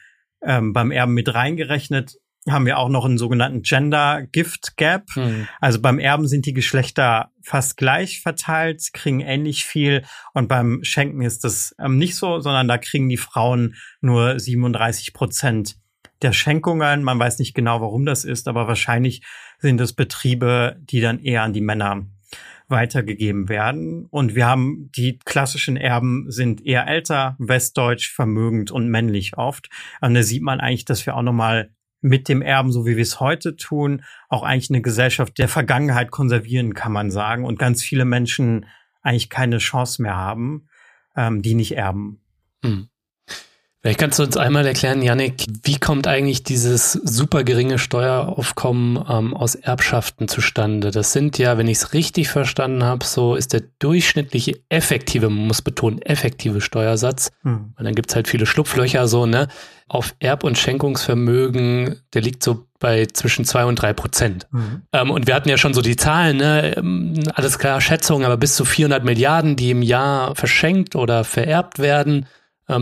ähm, beim Erben mit reingerechnet, haben wir auch noch einen sogenannten Gender Gift Gap. Mhm. Also beim Erben sind die Geschlechter fast gleich verteilt, kriegen ähnlich viel und beim Schenken ist das ähm, nicht so, sondern da kriegen die Frauen nur 37 Prozent der Schenkungen. Man weiß nicht genau, warum das ist, aber wahrscheinlich sind es Betriebe, die dann eher an die Männer weitergegeben werden. Und wir haben die klassischen Erben sind eher älter, westdeutsch, vermögend und männlich oft. Und da sieht man eigentlich, dass wir auch nochmal mit dem Erben, so wie wir es heute tun, auch eigentlich eine Gesellschaft der Vergangenheit konservieren, kann man sagen. Und ganz viele Menschen eigentlich keine Chance mehr haben, ähm, die nicht erben. Hm. Vielleicht kannst du uns einmal erklären, Yannick, wie kommt eigentlich dieses super geringe Steueraufkommen ähm, aus Erbschaften zustande? Das sind ja, wenn ich es richtig verstanden habe, so ist der durchschnittliche effektive, man muss betonen, effektive Steuersatz, hm. weil dann gibt's halt viele Schlupflöcher so, ne? Auf Erb- und Schenkungsvermögen, der liegt so bei zwischen zwei und drei Prozent. Mhm. Ähm, und wir hatten ja schon so die Zahlen, ne? Ähm, alles klar, Schätzungen, aber bis zu 400 Milliarden, die im Jahr verschenkt oder vererbt werden.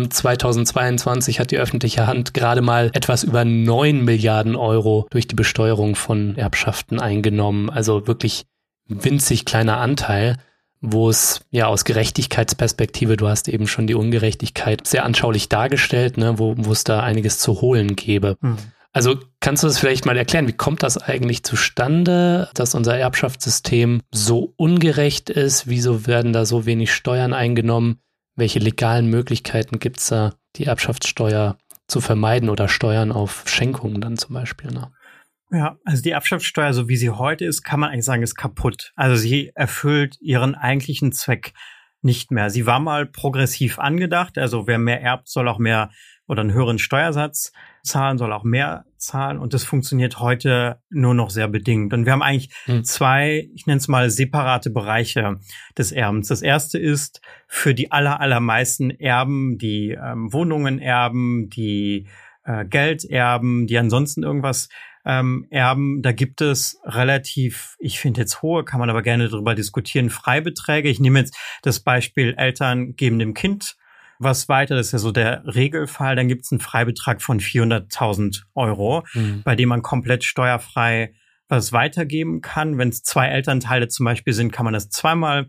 2022 ähm, hat die öffentliche Hand gerade mal etwas über 9 Milliarden Euro durch die Besteuerung von Erbschaften eingenommen. Also wirklich winzig kleiner Anteil, wo es ja aus Gerechtigkeitsperspektive, du hast eben schon die Ungerechtigkeit sehr anschaulich dargestellt, ne, wo, wo es da einiges zu holen gäbe. Hm. Also kannst du das vielleicht mal erklären? Wie kommt das eigentlich zustande, dass unser Erbschaftssystem so ungerecht ist? Wieso werden da so wenig Steuern eingenommen? Welche legalen Möglichkeiten gibt es da, die Erbschaftssteuer zu vermeiden oder Steuern auf Schenkungen dann zum Beispiel? Ne? Ja, also die Erbschaftssteuer, so wie sie heute ist, kann man eigentlich sagen, ist kaputt. Also sie erfüllt ihren eigentlichen Zweck nicht mehr. Sie war mal progressiv angedacht, also wer mehr erbt, soll auch mehr oder einen höheren Steuersatz zahlen, soll auch mehr zahlen. Und das funktioniert heute nur noch sehr bedingt. Und wir haben eigentlich hm. zwei, ich nenne es mal separate Bereiche des Erbens. Das erste ist für die aller, allermeisten Erben, die ähm, Wohnungen erben, die äh, Geld erben, die ansonsten irgendwas ähm, erben. Da gibt es relativ, ich finde jetzt hohe, kann man aber gerne darüber diskutieren, Freibeträge. Ich nehme jetzt das Beispiel Eltern geben dem Kind was weiter. Das ist ja so der Regelfall. Dann gibt es einen Freibetrag von 400.000 Euro, mhm. bei dem man komplett steuerfrei was weitergeben kann. Wenn es zwei Elternteile zum Beispiel sind, kann man das zweimal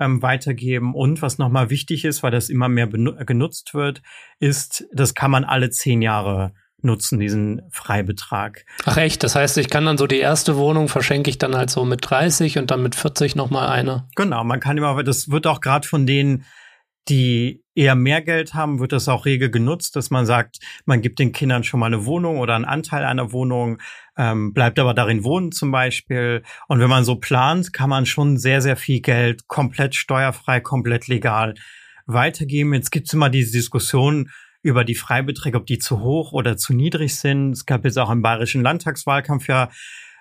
ähm, weitergeben. Und was nochmal wichtig ist, weil das immer mehr genutzt wird, ist, das kann man alle zehn Jahre nutzen, diesen Freibetrag. Ach echt? Das heißt, ich kann dann so die erste Wohnung verschenke ich dann halt so mit 30 und dann mit 40 nochmal eine? Genau, man kann immer, das wird auch gerade von denen die eher mehr Geld haben, wird das auch rege genutzt, dass man sagt, man gibt den Kindern schon mal eine Wohnung oder einen Anteil einer Wohnung, ähm, bleibt aber darin wohnen zum Beispiel. Und wenn man so plant, kann man schon sehr, sehr viel Geld komplett steuerfrei, komplett legal weitergeben. Jetzt gibt es immer diese Diskussion über die Freibeträge, ob die zu hoch oder zu niedrig sind. Es gab jetzt auch im bayerischen Landtagswahlkampf ja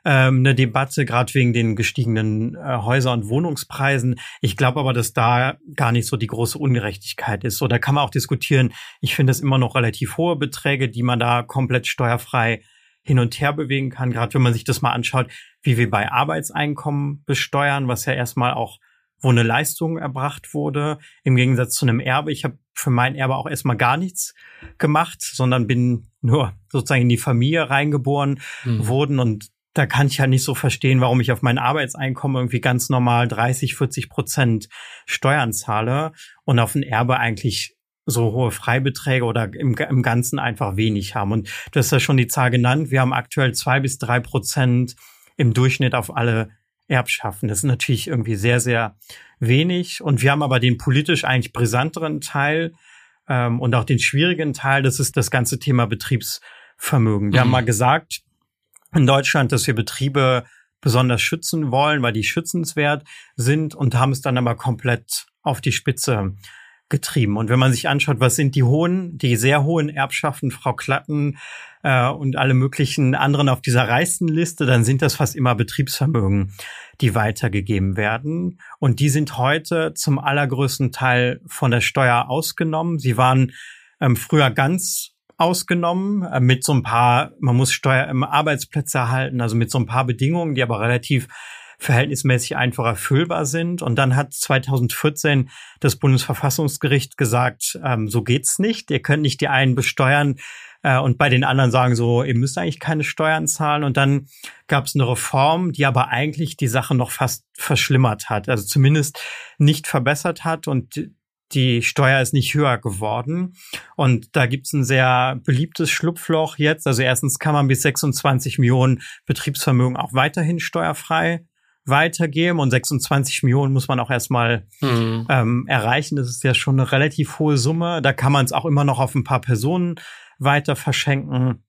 ähm, eine Debatte, gerade wegen den gestiegenen äh, Häuser- und Wohnungspreisen. Ich glaube aber, dass da gar nicht so die große Ungerechtigkeit ist. So, da kann man auch diskutieren. Ich finde es immer noch relativ hohe Beträge, die man da komplett steuerfrei hin und her bewegen kann. Gerade wenn man sich das mal anschaut, wie wir bei Arbeitseinkommen besteuern, was ja erstmal auch wo eine Leistung erbracht wurde, im Gegensatz zu einem Erbe. Ich habe für mein Erbe auch erstmal gar nichts gemacht, sondern bin nur sozusagen in die Familie reingeboren mhm. worden und da kann ich ja nicht so verstehen, warum ich auf mein Arbeitseinkommen irgendwie ganz normal 30, 40 Prozent Steuern zahle und auf ein Erbe eigentlich so hohe Freibeträge oder im, im Ganzen einfach wenig haben. Und du hast ja schon die Zahl genannt. Wir haben aktuell zwei bis drei Prozent im Durchschnitt auf alle Erbschaften. Das ist natürlich irgendwie sehr, sehr wenig. Und wir haben aber den politisch eigentlich brisanteren Teil ähm, und auch den schwierigen Teil. Das ist das ganze Thema Betriebsvermögen. Wir mhm. haben mal gesagt, in Deutschland, dass wir Betriebe besonders schützen wollen, weil die schützenswert sind und haben es dann aber komplett auf die Spitze getrieben. Und wenn man sich anschaut, was sind die hohen, die sehr hohen Erbschaften, Frau Klatten äh, und alle möglichen anderen auf dieser reichsten Liste, dann sind das fast immer Betriebsvermögen, die weitergegeben werden. Und die sind heute zum allergrößten Teil von der Steuer ausgenommen. Sie waren ähm, früher ganz ausgenommen äh, mit so ein paar, man muss Steuer im Arbeitsplätze erhalten, also mit so ein paar Bedingungen, die aber relativ verhältnismäßig einfach erfüllbar sind. Und dann hat 2014 das Bundesverfassungsgericht gesagt, ähm, so geht's nicht. Ihr könnt nicht die einen besteuern äh, und bei den anderen sagen so, ihr müsst eigentlich keine Steuern zahlen. Und dann gab es eine Reform, die aber eigentlich die Sache noch fast verschlimmert hat, also zumindest nicht verbessert hat. Und die Steuer ist nicht höher geworden. Und da gibt's ein sehr beliebtes Schlupfloch jetzt. Also erstens kann man bis 26 Millionen Betriebsvermögen auch weiterhin steuerfrei weitergeben und 26 Millionen muss man auch erstmal mhm. ähm, erreichen. Das ist ja schon eine relativ hohe Summe. Da kann man es auch immer noch auf ein paar Personen weiter verschenken.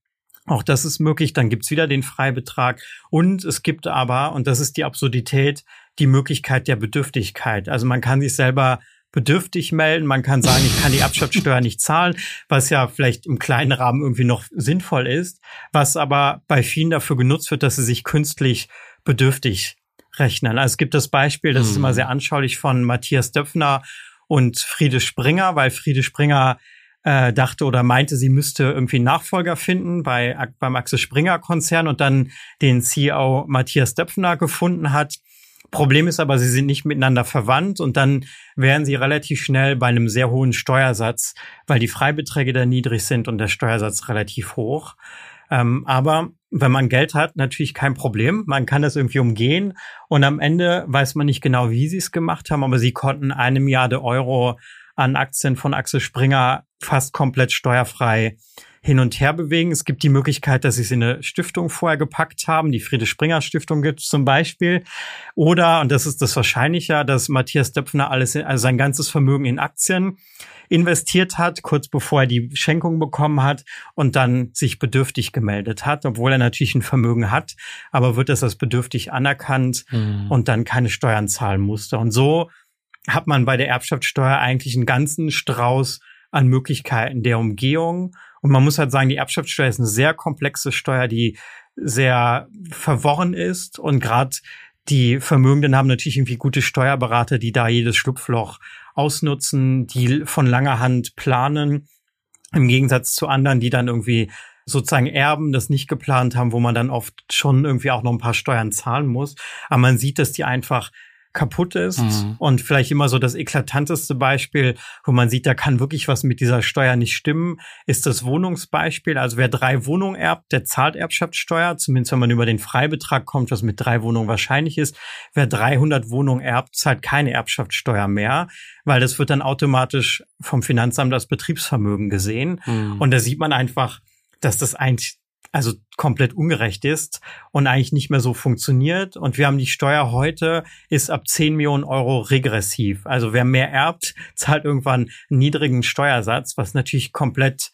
Auch das ist möglich. Dann gibt's wieder den Freibetrag. Und es gibt aber, und das ist die Absurdität, die Möglichkeit der Bedürftigkeit. Also man kann sich selber bedürftig melden. Man kann sagen, ich kann die Abschöpfsteuer nicht zahlen, was ja vielleicht im kleinen Rahmen irgendwie noch sinnvoll ist, was aber bei vielen dafür genutzt wird, dass sie sich künstlich bedürftig rechnen. Also es gibt das Beispiel, das ist immer mhm. sehr anschaulich von Matthias Döpfner und Friede Springer, weil Friede Springer äh, dachte oder meinte, sie müsste irgendwie Nachfolger finden bei, beim Axel Springer Konzern und dann den CEO Matthias Döpfner gefunden hat Problem ist aber, sie sind nicht miteinander verwandt und dann wären sie relativ schnell bei einem sehr hohen Steuersatz, weil die Freibeträge da niedrig sind und der Steuersatz relativ hoch. Ähm, aber wenn man Geld hat, natürlich kein Problem. Man kann das irgendwie umgehen. Und am Ende weiß man nicht genau, wie sie es gemacht haben, aber sie konnten eine Milliarde Euro an Aktien von Axel Springer fast komplett steuerfrei hin und her bewegen. Es gibt die Möglichkeit, dass sie es in eine Stiftung vorher gepackt haben. Die Friede Springer Stiftung gibt es zum Beispiel. Oder, und das ist das Wahrscheinlicher, dass Matthias Döpfner alles, also sein ganzes Vermögen in Aktien investiert hat, kurz bevor er die Schenkung bekommen hat und dann sich bedürftig gemeldet hat, obwohl er natürlich ein Vermögen hat, aber wird das als bedürftig anerkannt mhm. und dann keine Steuern zahlen musste. Und so hat man bei der Erbschaftssteuer eigentlich einen ganzen Strauß an Möglichkeiten der Umgehung und man muss halt sagen, die Erbschaftssteuer ist eine sehr komplexe Steuer, die sehr verworren ist. Und gerade die Vermögenden haben natürlich irgendwie gute Steuerberater, die da jedes Schlupfloch ausnutzen, die von langer Hand planen. Im Gegensatz zu anderen, die dann irgendwie sozusagen Erben das nicht geplant haben, wo man dann oft schon irgendwie auch noch ein paar Steuern zahlen muss. Aber man sieht, dass die einfach kaputt ist. Mhm. Und vielleicht immer so das eklatanteste Beispiel, wo man sieht, da kann wirklich was mit dieser Steuer nicht stimmen, ist das Wohnungsbeispiel. Also wer drei Wohnungen erbt, der zahlt Erbschaftssteuer, zumindest wenn man über den Freibetrag kommt, was mit drei Wohnungen wahrscheinlich ist. Wer 300 Wohnungen erbt, zahlt keine Erbschaftssteuer mehr, weil das wird dann automatisch vom Finanzamt als Betriebsvermögen gesehen. Mhm. Und da sieht man einfach, dass das eigentlich also komplett ungerecht ist und eigentlich nicht mehr so funktioniert. Und wir haben die Steuer heute ist ab 10 Millionen Euro regressiv. Also wer mehr erbt, zahlt irgendwann einen niedrigen Steuersatz, was natürlich komplett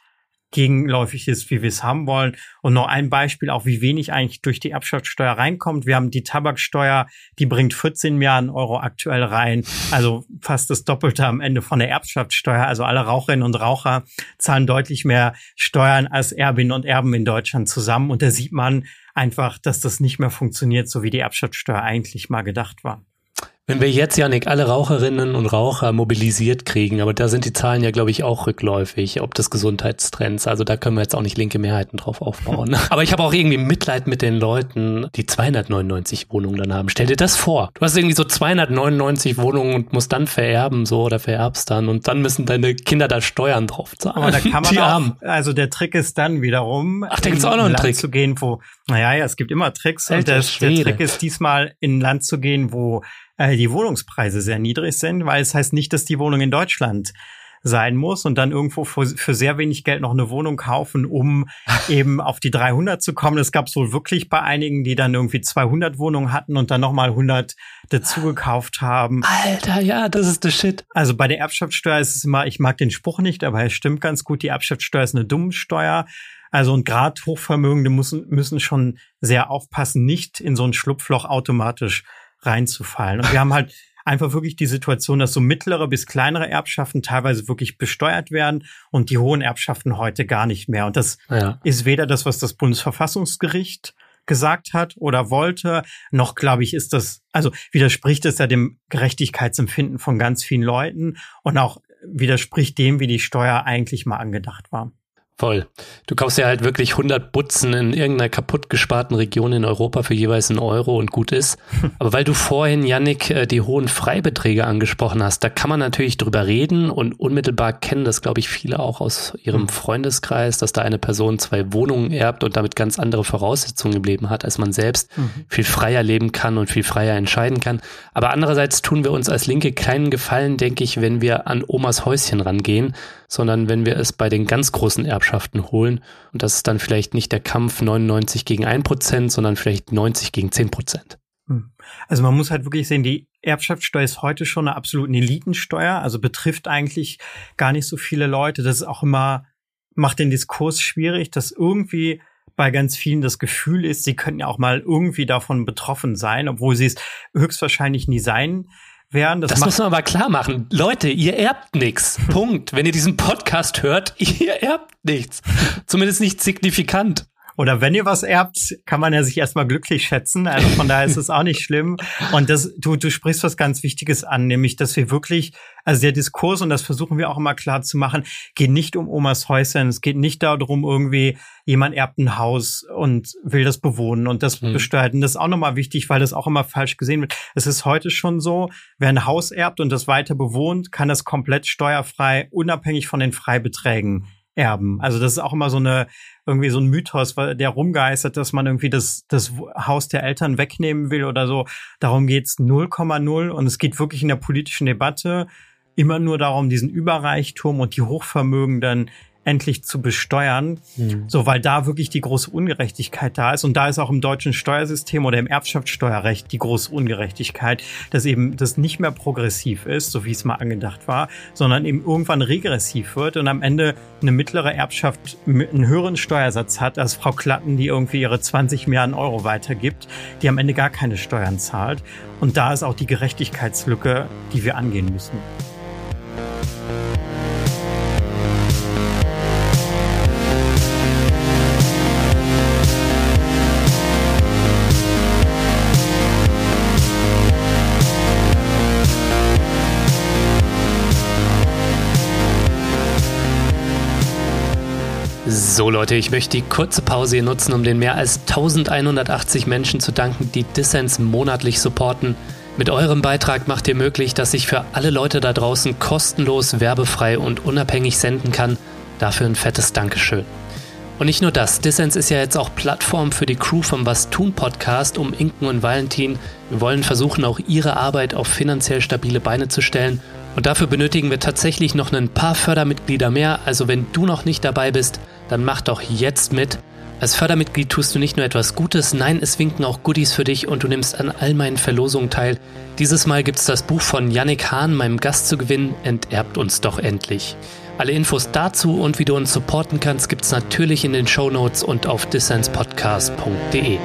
gegenläufig ist, wie wir es haben wollen. Und noch ein Beispiel, auch wie wenig eigentlich durch die Erbschaftssteuer reinkommt. Wir haben die Tabaksteuer, die bringt 14 Milliarden Euro aktuell rein, also fast das Doppelte am Ende von der Erbschaftssteuer. Also alle Raucherinnen und Raucher zahlen deutlich mehr Steuern als Erbinnen und Erben in Deutschland zusammen. Und da sieht man einfach, dass das nicht mehr funktioniert, so wie die Erbschaftssteuer eigentlich mal gedacht war. Wenn wir jetzt, Janik, alle Raucherinnen und Raucher mobilisiert kriegen, aber da sind die Zahlen ja, glaube ich, auch rückläufig, ob des Gesundheitstrends. Also da können wir jetzt auch nicht linke Mehrheiten drauf aufbauen. [laughs] aber ich habe auch irgendwie Mitleid mit den Leuten, die 299 Wohnungen dann haben. Stell dir das vor. Du hast irgendwie so 299 Wohnungen und musst dann vererben, so oder vererbst dann und dann müssen deine Kinder da Steuern drauf zahlen. Aber da kann [laughs] man auch, also der Trick ist dann wiederum, Ach, da gibt's auch noch einen Trick. zu gehen, wo, naja, ja, es gibt immer Tricks Alter, und das, der Trick ist diesmal in ein Land zu gehen, wo äh, die Wohnungspreise sehr niedrig sind, weil es heißt nicht, dass die Wohnung in Deutschland sein muss und dann irgendwo für, für sehr wenig Geld noch eine Wohnung kaufen, um [laughs] eben auf die 300 zu kommen. Es gab wohl wirklich bei einigen, die dann irgendwie 200 Wohnungen hatten und dann nochmal 100 dazu gekauft haben. Alter, ja, das ist der Shit. Also bei der Erbschaftssteuer ist es immer, ich mag den Spruch nicht, aber er stimmt ganz gut, die Erbschaftssteuer ist eine dumme Steuer. Also und gerade Hochvermögende müssen, müssen schon sehr aufpassen, nicht in so ein Schlupfloch automatisch reinzufallen. Und wir haben halt einfach wirklich die Situation, dass so mittlere bis kleinere Erbschaften teilweise wirklich besteuert werden und die hohen Erbschaften heute gar nicht mehr. Und das ja. ist weder das, was das Bundesverfassungsgericht gesagt hat oder wollte, noch glaube ich, ist das, also widerspricht es ja dem Gerechtigkeitsempfinden von ganz vielen Leuten und auch widerspricht dem, wie die Steuer eigentlich mal angedacht war. Voll. Du kaufst ja halt wirklich 100 Butzen in irgendeiner kaputt gesparten Region in Europa für jeweils einen Euro und gut ist. [laughs] Aber weil du vorhin, Yannick, äh, die hohen Freibeträge angesprochen hast, da kann man natürlich drüber reden und unmittelbar kennen das, glaube ich, viele auch aus ihrem hm. Freundeskreis, dass da eine Person zwei Wohnungen erbt und damit ganz andere Voraussetzungen im Leben hat, als man selbst mhm. viel freier leben kann und viel freier entscheiden kann. Aber andererseits tun wir uns als Linke keinen Gefallen, denke ich, wenn wir an Omas Häuschen rangehen, sondern wenn wir es bei den ganz großen Erbschaften holen. Und das ist dann vielleicht nicht der Kampf 99 gegen 1 Prozent, sondern vielleicht 90 gegen 10 Prozent. Hm. Also man muss halt wirklich sehen, die Erbschaftssteuer ist heute schon eine absolute Elitensteuer, also betrifft eigentlich gar nicht so viele Leute. Das ist auch immer, macht den Diskurs schwierig, dass irgendwie bei ganz vielen das Gefühl ist, sie könnten ja auch mal irgendwie davon betroffen sein, obwohl sie es höchstwahrscheinlich nie sein werden. Das, das muss man aber klar machen. Leute, ihr erbt nichts. [laughs] Punkt. Wenn ihr diesen Podcast hört, [laughs] ihr erbt nichts. Zumindest nicht signifikant. Oder wenn ihr was erbt, kann man ja sich erstmal glücklich schätzen. Also von daher ist es auch nicht schlimm. Und das, du, du sprichst was ganz Wichtiges an, nämlich, dass wir wirklich, also der Diskurs, und das versuchen wir auch immer klar zu machen, geht nicht um Omas Häuschen. Es geht nicht darum, irgendwie, jemand erbt ein Haus und will das bewohnen und das mhm. besteuern. Das ist auch nochmal wichtig, weil das auch immer falsch gesehen wird. Es ist heute schon so, wer ein Haus erbt und das weiter bewohnt, kann das komplett steuerfrei, unabhängig von den Freibeträgen erben. Also das ist auch immer so eine irgendwie so ein Mythos, der rumgeistert, dass man irgendwie das das Haus der Eltern wegnehmen will oder so. Darum geht's 0,0 und es geht wirklich in der politischen Debatte immer nur darum, diesen Überreichtum und die Hochvermögenden endlich zu besteuern, mhm. so weil da wirklich die große Ungerechtigkeit da ist und da ist auch im deutschen Steuersystem oder im Erbschaftssteuerrecht die große Ungerechtigkeit, dass eben das nicht mehr progressiv ist, so wie es mal angedacht war, sondern eben irgendwann regressiv wird und am Ende eine mittlere Erbschaft einen höheren Steuersatz hat als Frau Klatten, die irgendwie ihre 20 Milliarden Euro weitergibt, die am Ende gar keine Steuern zahlt und da ist auch die Gerechtigkeitslücke, die wir angehen müssen. So Leute, ich möchte die kurze Pause hier nutzen, um den mehr als 1180 Menschen zu danken, die Dissens monatlich supporten. Mit eurem Beitrag macht ihr möglich, dass ich für alle Leute da draußen kostenlos, werbefrei und unabhängig senden kann. Dafür ein fettes Dankeschön. Und nicht nur das, Dissens ist ja jetzt auch Plattform für die Crew vom Was tun Podcast um Inken und Valentin. Wir wollen versuchen, auch ihre Arbeit auf finanziell stabile Beine zu stellen. Und dafür benötigen wir tatsächlich noch ein paar Fördermitglieder mehr. Also wenn du noch nicht dabei bist, dann mach doch jetzt mit. Als Fördermitglied tust du nicht nur etwas Gutes, nein, es winken auch Goodies für dich und du nimmst an all meinen Verlosungen teil. Dieses Mal gibt es das Buch von Yannick Hahn, meinem Gast zu gewinnen, Enterbt uns doch endlich. Alle Infos dazu und wie du uns supporten kannst, gibt es natürlich in den Show Notes und auf dissenspodcast.de.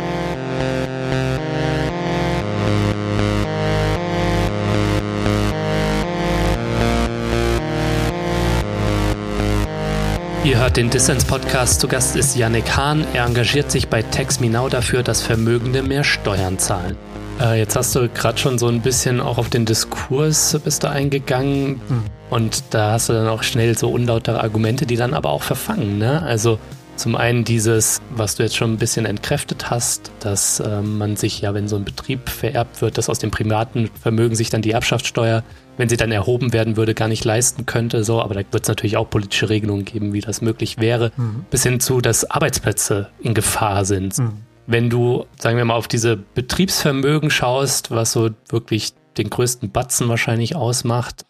Ihr hört den Dissens-Podcast. Zu Gast ist Yannick Hahn. Er engagiert sich bei TaxMeNow dafür, dass Vermögende mehr Steuern zahlen. Äh, jetzt hast du gerade schon so ein bisschen auch auf den Diskurs bist du eingegangen hm. und da hast du dann auch schnell so unlautere Argumente, die dann aber auch verfangen. Ne? Also zum einen dieses, was du jetzt schon ein bisschen entkräftet hast, dass äh, man sich ja, wenn so ein Betrieb vererbt wird, dass aus dem privaten Vermögen sich dann die Erbschaftssteuer, wenn sie dann erhoben werden würde, gar nicht leisten könnte. So, aber da wird es natürlich auch politische Regelungen geben, wie das möglich wäre, mhm. bis hin zu, dass Arbeitsplätze in Gefahr sind. Mhm. Wenn du, sagen wir mal, auf diese Betriebsvermögen schaust, was so wirklich den größten Batzen wahrscheinlich ausmacht,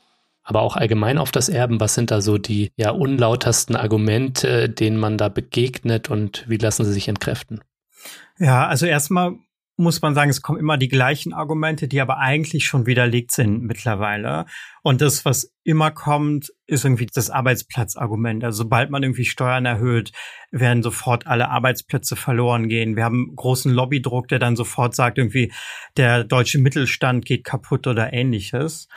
aber auch allgemein auf das Erben, was sind da so die ja unlautersten Argumente, denen man da begegnet und wie lassen sie sich entkräften? Ja, also erstmal muss man sagen, es kommen immer die gleichen Argumente, die aber eigentlich schon widerlegt sind mittlerweile. Und das, was immer kommt, ist irgendwie das Arbeitsplatzargument. Also sobald man irgendwie Steuern erhöht, werden sofort alle Arbeitsplätze verloren gehen. Wir haben großen Lobbydruck, der dann sofort sagt, irgendwie der deutsche Mittelstand geht kaputt oder ähnliches.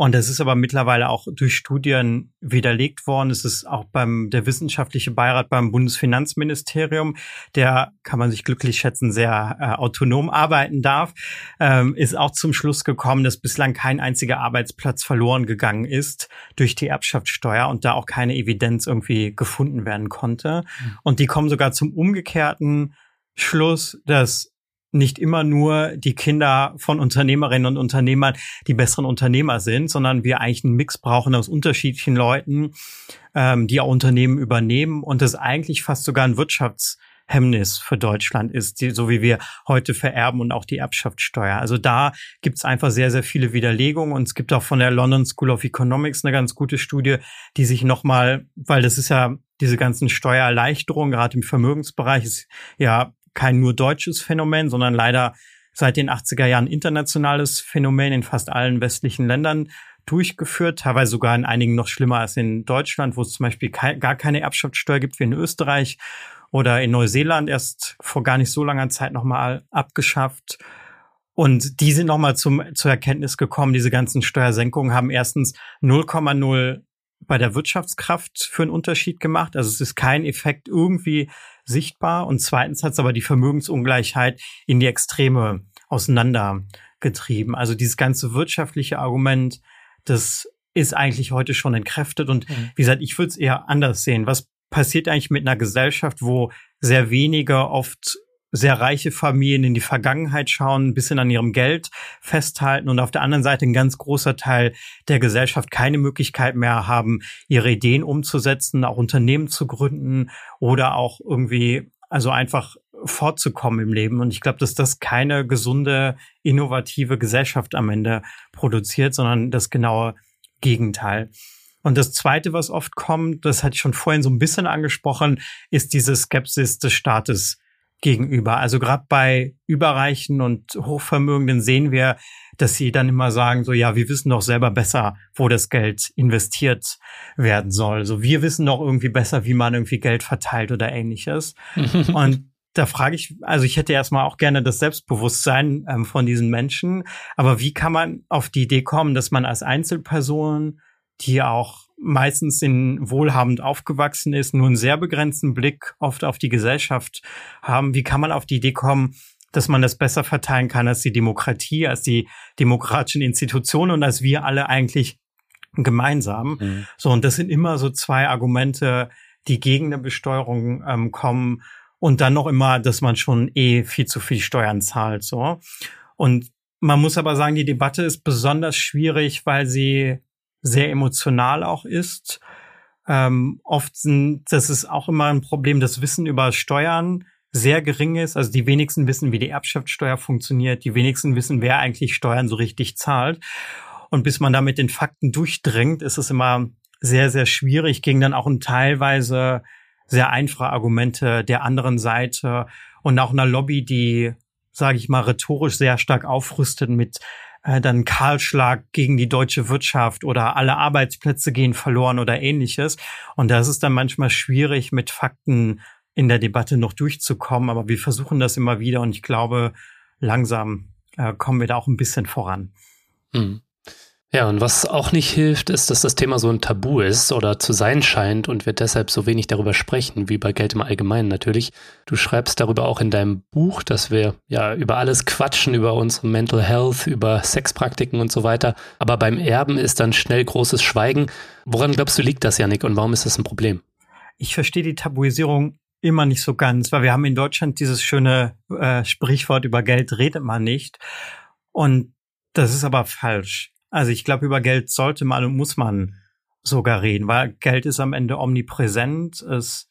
Und das ist aber mittlerweile auch durch Studien widerlegt worden. Es ist auch beim der wissenschaftliche Beirat beim Bundesfinanzministerium, der kann man sich glücklich schätzen, sehr äh, autonom arbeiten darf, ähm, ist auch zum Schluss gekommen, dass bislang kein einziger Arbeitsplatz verloren gegangen ist durch die Erbschaftssteuer und da auch keine Evidenz irgendwie gefunden werden konnte. Mhm. Und die kommen sogar zum umgekehrten Schluss, dass nicht immer nur die Kinder von Unternehmerinnen und Unternehmern die besseren Unternehmer sind, sondern wir eigentlich einen Mix brauchen aus unterschiedlichen Leuten, ähm, die auch Unternehmen übernehmen und das eigentlich fast sogar ein Wirtschaftshemmnis für Deutschland ist, die, so wie wir heute vererben und auch die Erbschaftssteuer. Also da gibt es einfach sehr, sehr viele Widerlegungen und es gibt auch von der London School of Economics eine ganz gute Studie, die sich nochmal, weil das ist ja diese ganzen Steuererleichterungen, gerade im Vermögensbereich, ist ja kein nur deutsches Phänomen, sondern leider seit den 80er Jahren internationales Phänomen in fast allen westlichen Ländern durchgeführt, teilweise sogar in einigen noch schlimmer als in Deutschland, wo es zum Beispiel gar keine Erbschaftssteuer gibt wie in Österreich oder in Neuseeland erst vor gar nicht so langer Zeit nochmal abgeschafft. Und die sind nochmal zur Erkenntnis gekommen, diese ganzen Steuersenkungen haben erstens 0,0 bei der Wirtschaftskraft für einen Unterschied gemacht. Also es ist kein Effekt irgendwie sichtbar. Und zweitens hat es aber die Vermögensungleichheit in die Extreme auseinandergetrieben. Also dieses ganze wirtschaftliche Argument, das ist eigentlich heute schon entkräftet. Und mhm. wie gesagt, ich würde es eher anders sehen. Was passiert eigentlich mit einer Gesellschaft, wo sehr wenige oft sehr reiche Familien in die Vergangenheit schauen, ein bisschen an ihrem Geld festhalten und auf der anderen Seite ein ganz großer Teil der Gesellschaft keine Möglichkeit mehr haben, ihre Ideen umzusetzen, auch Unternehmen zu gründen oder auch irgendwie, also einfach fortzukommen im Leben. Und ich glaube, dass das keine gesunde, innovative Gesellschaft am Ende produziert, sondern das genaue Gegenteil. Und das Zweite, was oft kommt, das hatte ich schon vorhin so ein bisschen angesprochen, ist diese Skepsis des Staates gegenüber. Also gerade bei Überreichen und Hochvermögenden sehen wir, dass sie dann immer sagen, so ja, wir wissen doch selber besser, wo das Geld investiert werden soll. So wir wissen doch irgendwie besser, wie man irgendwie Geld verteilt oder ähnliches. [laughs] und da frage ich, also ich hätte erstmal auch gerne das Selbstbewusstsein ähm, von diesen Menschen, aber wie kann man auf die Idee kommen, dass man als Einzelperson, die auch meistens in wohlhabend aufgewachsen ist, nur einen sehr begrenzten Blick oft auf die Gesellschaft haben. Wie kann man auf die Idee kommen, dass man das besser verteilen kann als die Demokratie, als die demokratischen Institutionen und als wir alle eigentlich gemeinsam. Mhm. So, und das sind immer so zwei Argumente, die gegen eine Besteuerung ähm, kommen und dann noch immer, dass man schon eh viel zu viel Steuern zahlt. So. Und man muss aber sagen, die Debatte ist besonders schwierig, weil sie sehr emotional auch ist. Ähm, oft sind, das ist auch immer ein Problem, das Wissen über Steuern sehr gering ist. Also die wenigsten wissen, wie die Erbschaftssteuer funktioniert. Die wenigsten wissen, wer eigentlich Steuern so richtig zahlt. Und bis man da mit den Fakten durchdringt, ist es immer sehr, sehr schwierig, gegen dann auch ein teilweise sehr einfache Argumente der anderen Seite und auch einer Lobby, die, sage ich mal, rhetorisch sehr stark aufrüstet mit äh, dann Kahlschlag gegen die deutsche Wirtschaft oder alle Arbeitsplätze gehen verloren oder ähnliches. Und das ist dann manchmal schwierig, mit Fakten in der Debatte noch durchzukommen. Aber wir versuchen das immer wieder und ich glaube, langsam äh, kommen wir da auch ein bisschen voran. Hm. Ja, und was auch nicht hilft, ist, dass das Thema so ein Tabu ist oder zu sein scheint und wir deshalb so wenig darüber sprechen, wie bei Geld im Allgemeinen natürlich. Du schreibst darüber auch in deinem Buch, dass wir ja über alles quatschen, über unsere Mental Health, über Sexpraktiken und so weiter. Aber beim Erben ist dann schnell großes Schweigen. Woran glaubst du, liegt das, Janik, und warum ist das ein Problem? Ich verstehe die Tabuisierung immer nicht so ganz, weil wir haben in Deutschland dieses schöne äh, Sprichwort über Geld redet man nicht. Und das ist aber falsch. Also ich glaube, über Geld sollte man und muss man sogar reden, weil Geld ist am Ende omnipräsent. Es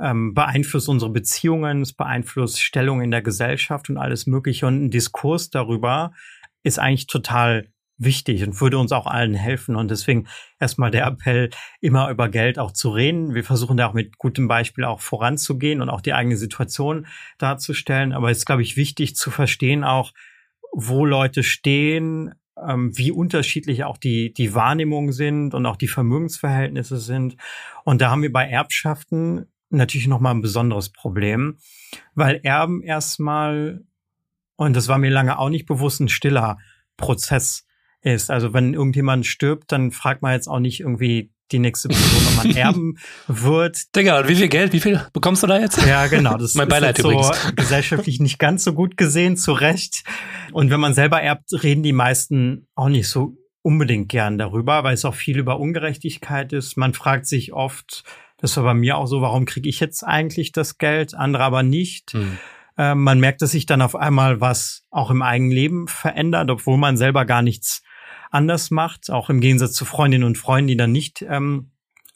ähm, beeinflusst unsere Beziehungen, es beeinflusst Stellung in der Gesellschaft und alles Mögliche. Und ein Diskurs darüber ist eigentlich total wichtig und würde uns auch allen helfen. Und deswegen erstmal der Appell, immer über Geld auch zu reden. Wir versuchen da auch mit gutem Beispiel auch voranzugehen und auch die eigene Situation darzustellen. Aber es ist, glaube ich, wichtig zu verstehen auch, wo Leute stehen, ähm, wie unterschiedlich auch die, die Wahrnehmungen sind und auch die Vermögensverhältnisse sind. Und da haben wir bei Erbschaften natürlich nochmal ein besonderes Problem, weil Erben erstmal, und das war mir lange auch nicht bewusst, ein stiller Prozess ist. Also wenn irgendjemand stirbt, dann fragt man jetzt auch nicht irgendwie die nächste Person nochmal [laughs] erben wird. Digga, wie viel Geld, wie viel bekommst du da jetzt? Ja, genau. Das [laughs] mein Beileid ist so [laughs] gesellschaftlich nicht ganz so gut gesehen, zu Recht. Und wenn man selber erbt, reden die meisten auch nicht so unbedingt gern darüber, weil es auch viel über Ungerechtigkeit ist. Man fragt sich oft, das war bei mir auch so, warum kriege ich jetzt eigentlich das Geld, andere aber nicht. Hm. Äh, man merkt, dass sich dann auf einmal was auch im eigenen Leben verändert, obwohl man selber gar nichts anders macht, auch im Gegensatz zu Freundinnen und Freunden, die dann nicht ähm,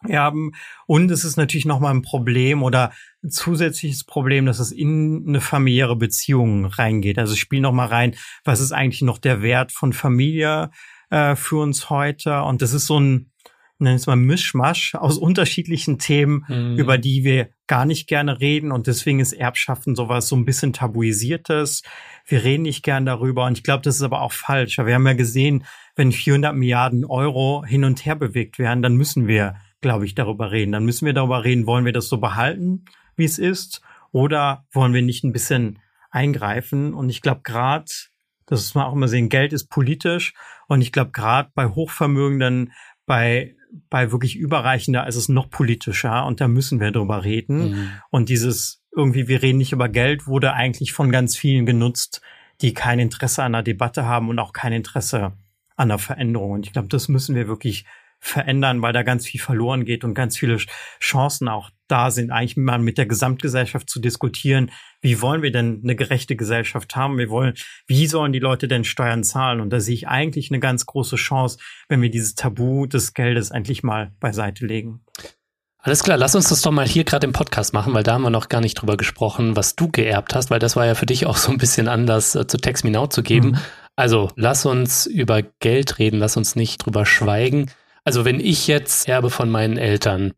erben. Und es ist natürlich nochmal ein Problem oder ein zusätzliches Problem, dass es in eine familiäre Beziehung reingeht. Also spiel nochmal rein, was ist eigentlich noch der Wert von Familie äh, für uns heute? Und das ist so ein, nennen es mal Mischmasch aus unterschiedlichen Themen, mhm. über die wir gar nicht gerne reden. Und deswegen ist Erbschaften sowas so ein bisschen tabuisiertes. Wir reden nicht gern darüber. Und ich glaube, das ist aber auch falsch. Wir haben ja gesehen, wenn 400 Milliarden Euro hin und her bewegt werden, dann müssen wir, glaube ich, darüber reden. Dann müssen wir darüber reden, wollen wir das so behalten, wie es ist, oder wollen wir nicht ein bisschen eingreifen? Und ich glaube, gerade, das muss man auch immer sehen, Geld ist politisch. Und ich glaube, gerade bei Hochvermögenden, bei bei wirklich Überreichender ist es noch politischer und da müssen wir drüber reden. Mhm. Und dieses irgendwie, wir reden nicht über Geld, wurde eigentlich von ganz vielen genutzt, die kein Interesse an der Debatte haben und auch kein Interesse an der Veränderung. Und ich glaube, das müssen wir wirklich verändern, weil da ganz viel verloren geht und ganz viele Chancen auch da sind, eigentlich mal mit der Gesamtgesellschaft zu diskutieren, wie wollen wir denn eine gerechte Gesellschaft haben? Wir wollen, wie sollen die Leute denn Steuern zahlen? Und da sehe ich eigentlich eine ganz große Chance, wenn wir dieses Tabu des Geldes endlich mal beiseite legen. Alles klar, lass uns das doch mal hier gerade im Podcast machen, weil da haben wir noch gar nicht drüber gesprochen, was du geerbt hast, weil das war ja für dich auch so ein bisschen anders äh, zu Text Me Now zu geben. Mhm. Also lass uns über Geld reden, lass uns nicht drüber schweigen. Also wenn ich jetzt erbe von meinen Eltern,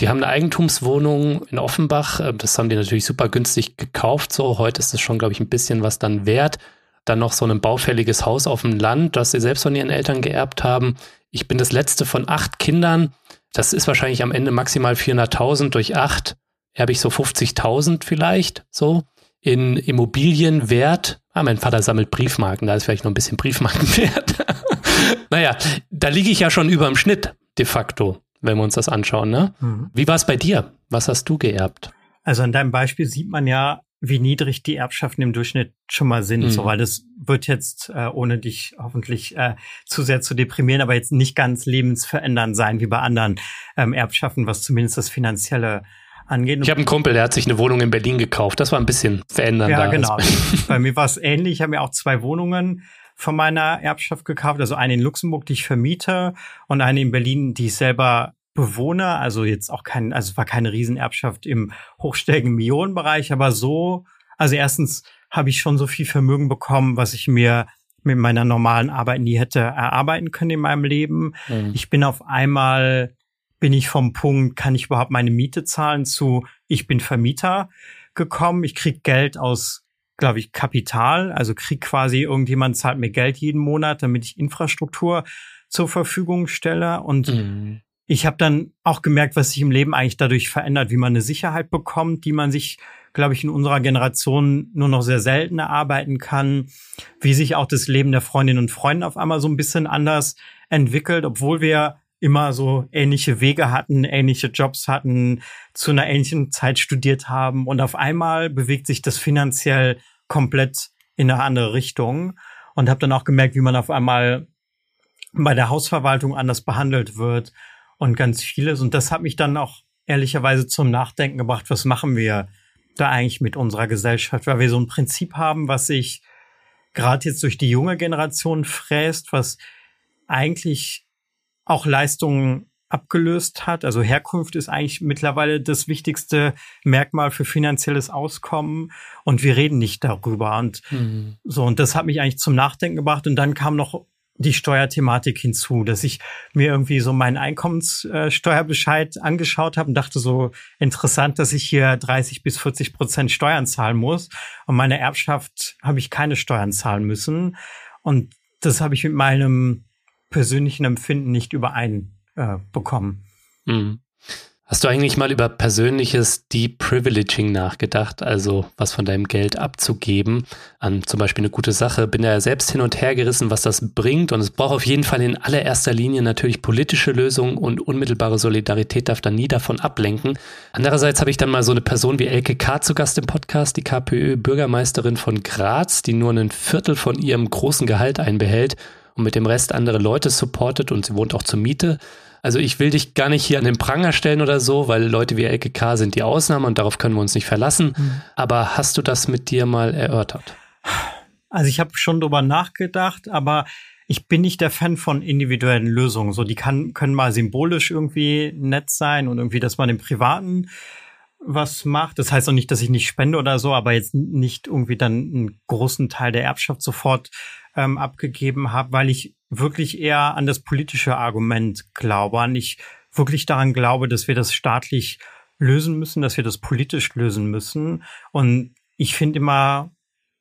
die haben eine Eigentumswohnung in Offenbach, äh, das haben die natürlich super günstig gekauft, so heute ist es schon, glaube ich, ein bisschen was dann wert. Dann noch so ein baufälliges Haus auf dem Land, das sie selbst von ihren Eltern geerbt haben. Ich bin das letzte von acht Kindern. Das ist wahrscheinlich am Ende maximal 400.000 durch acht. Erbe ich so 50.000 vielleicht, so in Immobilienwert. Ah, mein Vater sammelt Briefmarken, da ist vielleicht noch ein bisschen Briefmarkenwert. [laughs] naja, da liege ich ja schon über dem Schnitt, de facto, wenn wir uns das anschauen. Ne? Mhm. Wie war es bei dir? Was hast du geerbt? Also an deinem Beispiel sieht man ja, wie niedrig die Erbschaften im Durchschnitt schon mal sind, mhm. so weil das wird jetzt, äh, ohne dich hoffentlich äh, zu sehr zu deprimieren, aber jetzt nicht ganz lebensverändernd sein wie bei anderen ähm, Erbschaften, was zumindest das finanzielle angeht. Ich habe einen Kumpel, der hat sich eine Wohnung in Berlin gekauft. Das war ein bisschen verändernd. Ja, genau. [laughs] Bei mir war es ähnlich. Ich habe mir auch zwei Wohnungen von meiner Erbschaft gekauft. Also eine in Luxemburg, die ich vermiete und eine in Berlin, die ich selber bewohne. Also jetzt auch kein, also war keine Riesenerbschaft im hochstelligen Millionenbereich, aber so, also erstens habe ich schon so viel Vermögen bekommen, was ich mir mit meiner normalen Arbeit nie hätte erarbeiten können in meinem Leben. Mhm. Ich bin auf einmal bin ich vom Punkt, kann ich überhaupt meine Miete zahlen, zu ich bin Vermieter gekommen. Ich krieg Geld aus, glaube ich, Kapital. Also krieg quasi irgendjemand zahlt mir Geld jeden Monat, damit ich Infrastruktur zur Verfügung stelle. Und mhm. ich habe dann auch gemerkt, was sich im Leben eigentlich dadurch verändert, wie man eine Sicherheit bekommt, die man sich, glaube ich, in unserer Generation nur noch sehr selten erarbeiten kann, wie sich auch das Leben der Freundinnen und Freunde auf einmal so ein bisschen anders entwickelt, obwohl wir immer so ähnliche Wege hatten, ähnliche Jobs hatten, zu einer ähnlichen Zeit studiert haben und auf einmal bewegt sich das finanziell komplett in eine andere Richtung und habe dann auch gemerkt, wie man auf einmal bei der Hausverwaltung anders behandelt wird und ganz vieles. Und das hat mich dann auch ehrlicherweise zum Nachdenken gebracht, was machen wir da eigentlich mit unserer Gesellschaft, weil wir so ein Prinzip haben, was sich gerade jetzt durch die junge Generation fräst, was eigentlich auch Leistungen abgelöst hat. Also Herkunft ist eigentlich mittlerweile das wichtigste Merkmal für finanzielles Auskommen. Und wir reden nicht darüber. Und mhm. so und das hat mich eigentlich zum Nachdenken gebracht. Und dann kam noch die Steuerthematik hinzu, dass ich mir irgendwie so meinen Einkommenssteuerbescheid angeschaut habe und dachte so interessant, dass ich hier 30 bis 40 Prozent Steuern zahlen muss. Und meine Erbschaft habe ich keine Steuern zahlen müssen. Und das habe ich mit meinem persönlichen Empfinden nicht übereinbekommen. Äh, mhm. Hast du eigentlich mal über persönliches Deprivileging nachgedacht, also was von deinem Geld abzugeben an zum Beispiel eine gute Sache? Bin ja selbst hin und her gerissen, was das bringt und es braucht auf jeden Fall in allererster Linie natürlich politische Lösungen und unmittelbare Solidarität darf da nie davon ablenken. Andererseits habe ich dann mal so eine Person wie Elke K. zu Gast im Podcast, die KPÖ-Bürgermeisterin von Graz, die nur ein Viertel von ihrem großen Gehalt einbehält und mit dem Rest andere Leute supportet und sie wohnt auch zur Miete. Also ich will dich gar nicht hier an den Pranger stellen oder so, weil Leute wie LKK sind die Ausnahme und darauf können wir uns nicht verlassen. Mhm. Aber hast du das mit dir mal erörtert? Also ich habe schon drüber nachgedacht, aber ich bin nicht der Fan von individuellen Lösungen. So, die kann, können mal symbolisch irgendwie nett sein und irgendwie, dass man im Privaten was macht. Das heißt auch nicht, dass ich nicht spende oder so, aber jetzt nicht irgendwie dann einen großen Teil der Erbschaft sofort ähm, abgegeben habe, weil ich wirklich eher an das politische Argument glaube, an ich wirklich daran glaube, dass wir das staatlich lösen müssen, dass wir das politisch lösen müssen. Und ich finde immer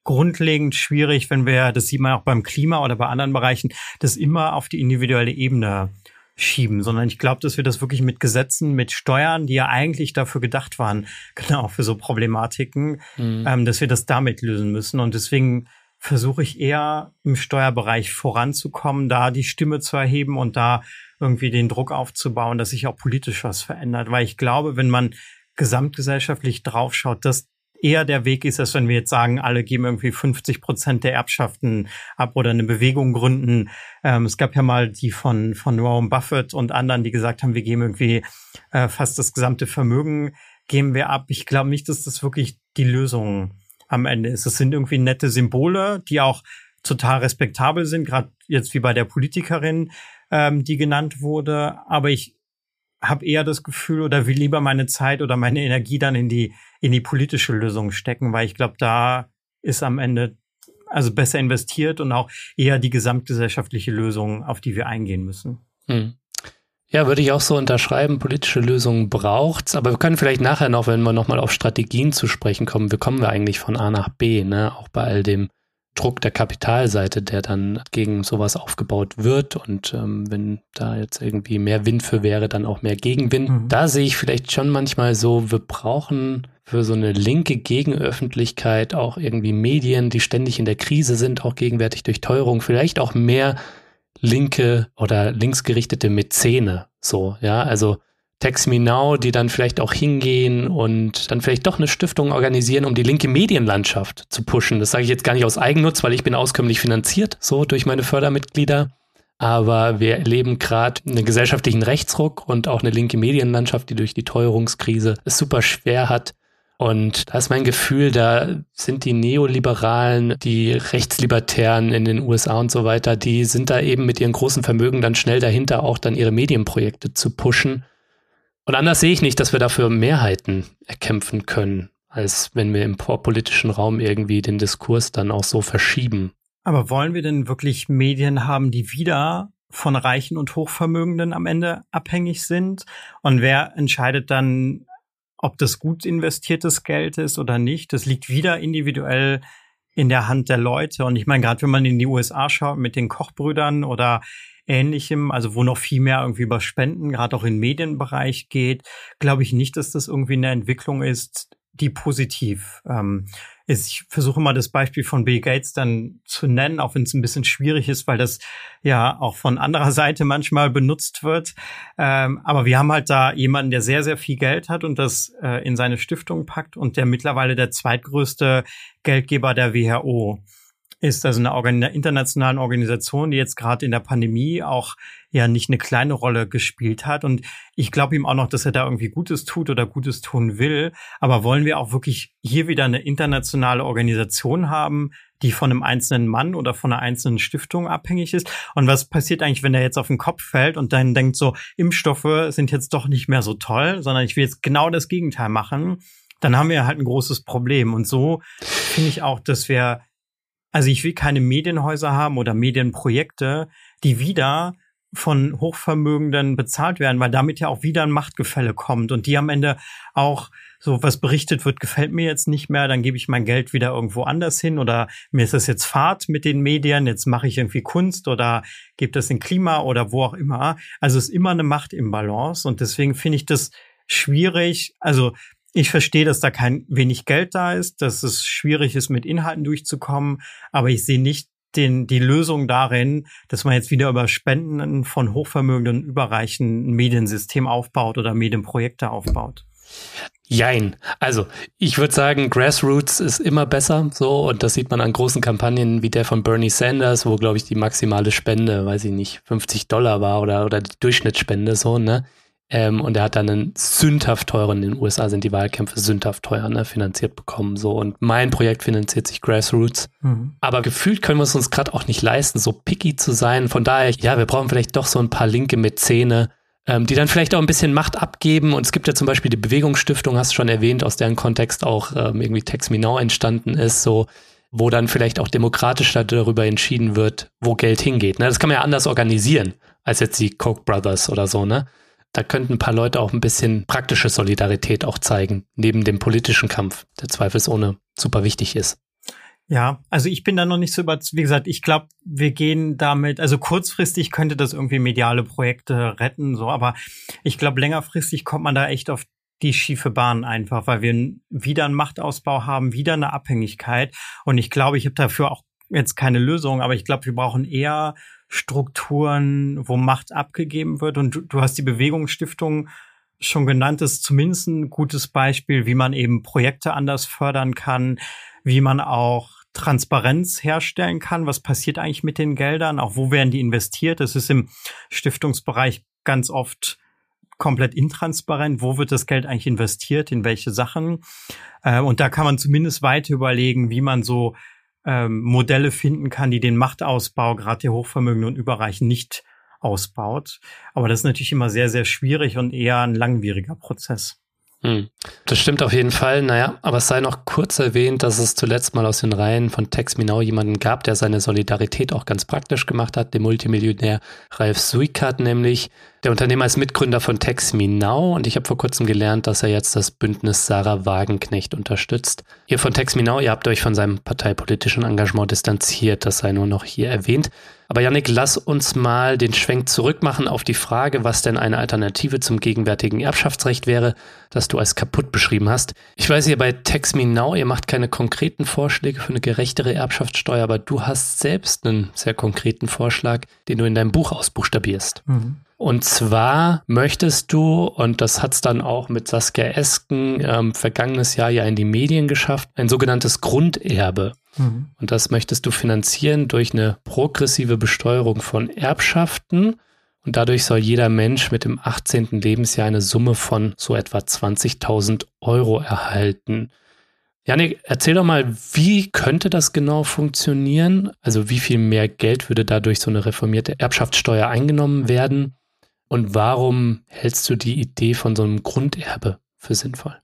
grundlegend schwierig, wenn wir, das sieht man auch beim Klima oder bei anderen Bereichen, das immer auf die individuelle Ebene schieben, sondern ich glaube, dass wir das wirklich mit Gesetzen, mit Steuern, die ja eigentlich dafür gedacht waren, [laughs] genau für so Problematiken, mhm. ähm, dass wir das damit lösen müssen. Und deswegen versuche ich eher im Steuerbereich voranzukommen, da die Stimme zu erheben und da irgendwie den Druck aufzubauen, dass sich auch politisch was verändert. Weil ich glaube, wenn man gesamtgesellschaftlich draufschaut, dass eher der Weg ist, als wenn wir jetzt sagen, alle geben irgendwie 50 Prozent der Erbschaften ab oder eine Bewegung gründen. Ähm, es gab ja mal die von, von Warren Buffett und anderen, die gesagt haben, wir geben irgendwie äh, fast das gesamte Vermögen, geben wir ab. Ich glaube nicht, dass das wirklich die Lösung am Ende ist. Es sind irgendwie nette Symbole, die auch total respektabel sind, gerade jetzt wie bei der Politikerin, ähm, die genannt wurde. Aber ich habe eher das Gefühl oder will lieber meine Zeit oder meine Energie dann in die in die politische Lösung stecken, weil ich glaube, da ist am Ende also besser investiert und auch eher die gesamtgesellschaftliche Lösung, auf die wir eingehen müssen. Hm. Ja, würde ich auch so unterschreiben. Politische Lösungen braucht's, aber wir können vielleicht nachher noch, wenn wir nochmal auf Strategien zu sprechen kommen, wie kommen wir eigentlich von A nach B, ne? Auch bei all dem Druck der Kapitalseite, der dann gegen sowas aufgebaut wird. Und ähm, wenn da jetzt irgendwie mehr Wind für wäre, dann auch mehr Gegenwind. Mhm. Da sehe ich vielleicht schon manchmal so, wir brauchen für so eine linke Gegenöffentlichkeit auch irgendwie Medien, die ständig in der Krise sind, auch gegenwärtig durch Teuerung, vielleicht auch mehr linke oder linksgerichtete Mäzene. So, ja, also Text Me Now, die dann vielleicht auch hingehen und dann vielleicht doch eine Stiftung organisieren, um die linke Medienlandschaft zu pushen. Das sage ich jetzt gar nicht aus Eigennutz, weil ich bin auskömmlich finanziert, so durch meine Fördermitglieder. Aber wir erleben gerade einen gesellschaftlichen Rechtsruck und auch eine linke Medienlandschaft, die durch die Teuerungskrise es super schwer hat, und da ist mein Gefühl, da sind die Neoliberalen, die Rechtslibertären in den USA und so weiter, die sind da eben mit ihren großen Vermögen dann schnell dahinter, auch dann ihre Medienprojekte zu pushen. Und anders sehe ich nicht, dass wir dafür Mehrheiten erkämpfen können, als wenn wir im politischen Raum irgendwie den Diskurs dann auch so verschieben. Aber wollen wir denn wirklich Medien haben, die wieder von Reichen und Hochvermögenden am Ende abhängig sind? Und wer entscheidet dann, ob das gut investiertes Geld ist oder nicht, das liegt wieder individuell in der Hand der Leute. Und ich meine, gerade wenn man in die USA schaut mit den Kochbrüdern oder ähnlichem, also wo noch viel mehr irgendwie über Spenden, gerade auch im Medienbereich geht, glaube ich nicht, dass das irgendwie eine Entwicklung ist, die positiv ähm. Ich versuche mal das Beispiel von Bill Gates dann zu nennen, auch wenn es ein bisschen schwierig ist, weil das ja auch von anderer [laughs] Seite manchmal benutzt wird. Ähm, aber wir haben halt da jemanden, der sehr, sehr viel Geld hat und das äh, in seine Stiftung packt und der mittlerweile der zweitgrößte Geldgeber der WHO ist also eine Organ internationale Organisation, die jetzt gerade in der Pandemie auch ja nicht eine kleine Rolle gespielt hat. Und ich glaube ihm auch noch, dass er da irgendwie Gutes tut oder Gutes tun will. Aber wollen wir auch wirklich hier wieder eine internationale Organisation haben, die von einem einzelnen Mann oder von einer einzelnen Stiftung abhängig ist? Und was passiert eigentlich, wenn er jetzt auf den Kopf fällt und dann denkt so, Impfstoffe sind jetzt doch nicht mehr so toll, sondern ich will jetzt genau das Gegenteil machen? Dann haben wir halt ein großes Problem. Und so finde ich auch, dass wir also ich will keine Medienhäuser haben oder Medienprojekte, die wieder von Hochvermögenden bezahlt werden, weil damit ja auch wieder ein Machtgefälle kommt und die am Ende auch so was berichtet wird, gefällt mir jetzt nicht mehr, dann gebe ich mein Geld wieder irgendwo anders hin oder mir ist das jetzt Fahrt mit den Medien, jetzt mache ich irgendwie Kunst oder gebe das in Klima oder wo auch immer. Also es ist immer eine Macht im Balance und deswegen finde ich das schwierig. Also ich verstehe, dass da kein wenig Geld da ist, dass es schwierig ist, mit Inhalten durchzukommen, aber ich sehe nicht den, die Lösung darin, dass man jetzt wieder über Spenden von hochvermögenden, überreichen Mediensystem aufbaut oder Medienprojekte aufbaut. Jein. Also, ich würde sagen, Grassroots ist immer besser, so, und das sieht man an großen Kampagnen wie der von Bernie Sanders, wo, glaube ich, die maximale Spende, weiß ich nicht, 50 Dollar war oder, oder die Durchschnittsspende, so, ne? Ähm, und er hat dann einen sündhaft teuren, in den USA sind die Wahlkämpfe sündhaft teuer, ne, finanziert bekommen. So. Und mein Projekt finanziert sich Grassroots. Mhm. Aber gefühlt können wir es uns gerade auch nicht leisten, so picky zu sein. Von daher, ja, wir brauchen vielleicht doch so ein paar linke Mäzene, ähm, die dann vielleicht auch ein bisschen Macht abgeben. Und es gibt ja zum Beispiel die Bewegungsstiftung, hast du schon erwähnt, aus deren Kontext auch ähm, irgendwie Tex Me Now entstanden ist, so wo dann vielleicht auch demokratisch darüber entschieden wird, wo Geld hingeht. Ne? Das kann man ja anders organisieren als jetzt die Koch Brothers oder so, ne? Da könnten ein paar Leute auch ein bisschen praktische Solidarität auch zeigen, neben dem politischen Kampf, der zweifelsohne super wichtig ist. Ja, also ich bin da noch nicht so überzeugt. Wie gesagt, ich glaube, wir gehen damit, also kurzfristig könnte das irgendwie mediale Projekte retten, so, aber ich glaube, längerfristig kommt man da echt auf die schiefe Bahn einfach, weil wir wieder einen Machtausbau haben, wieder eine Abhängigkeit. Und ich glaube, ich habe dafür auch jetzt keine Lösung, aber ich glaube, wir brauchen eher Strukturen, wo Macht abgegeben wird. Und du, du hast die Bewegungsstiftung schon genannt, das ist zumindest ein gutes Beispiel, wie man eben Projekte anders fördern kann, wie man auch Transparenz herstellen kann. Was passiert eigentlich mit den Geldern? Auch wo werden die investiert? Das ist im Stiftungsbereich ganz oft komplett intransparent. Wo wird das Geld eigentlich investiert? In welche Sachen? Äh, und da kann man zumindest weiter überlegen, wie man so ähm, Modelle finden kann, die den Machtausbau gerade der Hochvermögenden und Überreichen nicht ausbaut. Aber das ist natürlich immer sehr, sehr schwierig und eher ein langwieriger Prozess. Hm. Das stimmt auf jeden Fall. Naja, aber es sei noch kurz erwähnt, dass es zuletzt mal aus den Reihen von Tex Minau jemanden gab, der seine Solidarität auch ganz praktisch gemacht hat, den Multimillionär Ralf Suikat nämlich. Der Unternehmer ist Mitgründer von Tex Now und ich habe vor kurzem gelernt, dass er jetzt das Bündnis Sarah Wagenknecht unterstützt. Ihr von Tex Now, ihr habt euch von seinem parteipolitischen Engagement distanziert, das sei nur noch hier erwähnt. Aber Yannick, lass uns mal den Schwenk zurückmachen auf die Frage, was denn eine Alternative zum gegenwärtigen Erbschaftsrecht wäre, das du als kaputt beschrieben hast. Ich weiß, ihr bei Now, ihr macht keine konkreten Vorschläge für eine gerechtere Erbschaftssteuer, aber du hast selbst einen sehr konkreten Vorschlag, den du in deinem Buch ausbuchstabierst. Mhm. Und zwar möchtest du, und das hat's dann auch mit Saskia Esken ähm, vergangenes Jahr ja in die Medien geschafft, ein sogenanntes Grunderbe. Mhm. Und das möchtest du finanzieren durch eine progressive Besteuerung von Erbschaften. Und dadurch soll jeder Mensch mit dem 18. Lebensjahr eine Summe von so etwa 20.000 Euro erhalten. Janik, erzähl doch mal, wie könnte das genau funktionieren? Also wie viel mehr Geld würde dadurch so eine reformierte Erbschaftssteuer eingenommen werden? Und warum hältst du die Idee von so einem Grunderbe für sinnvoll?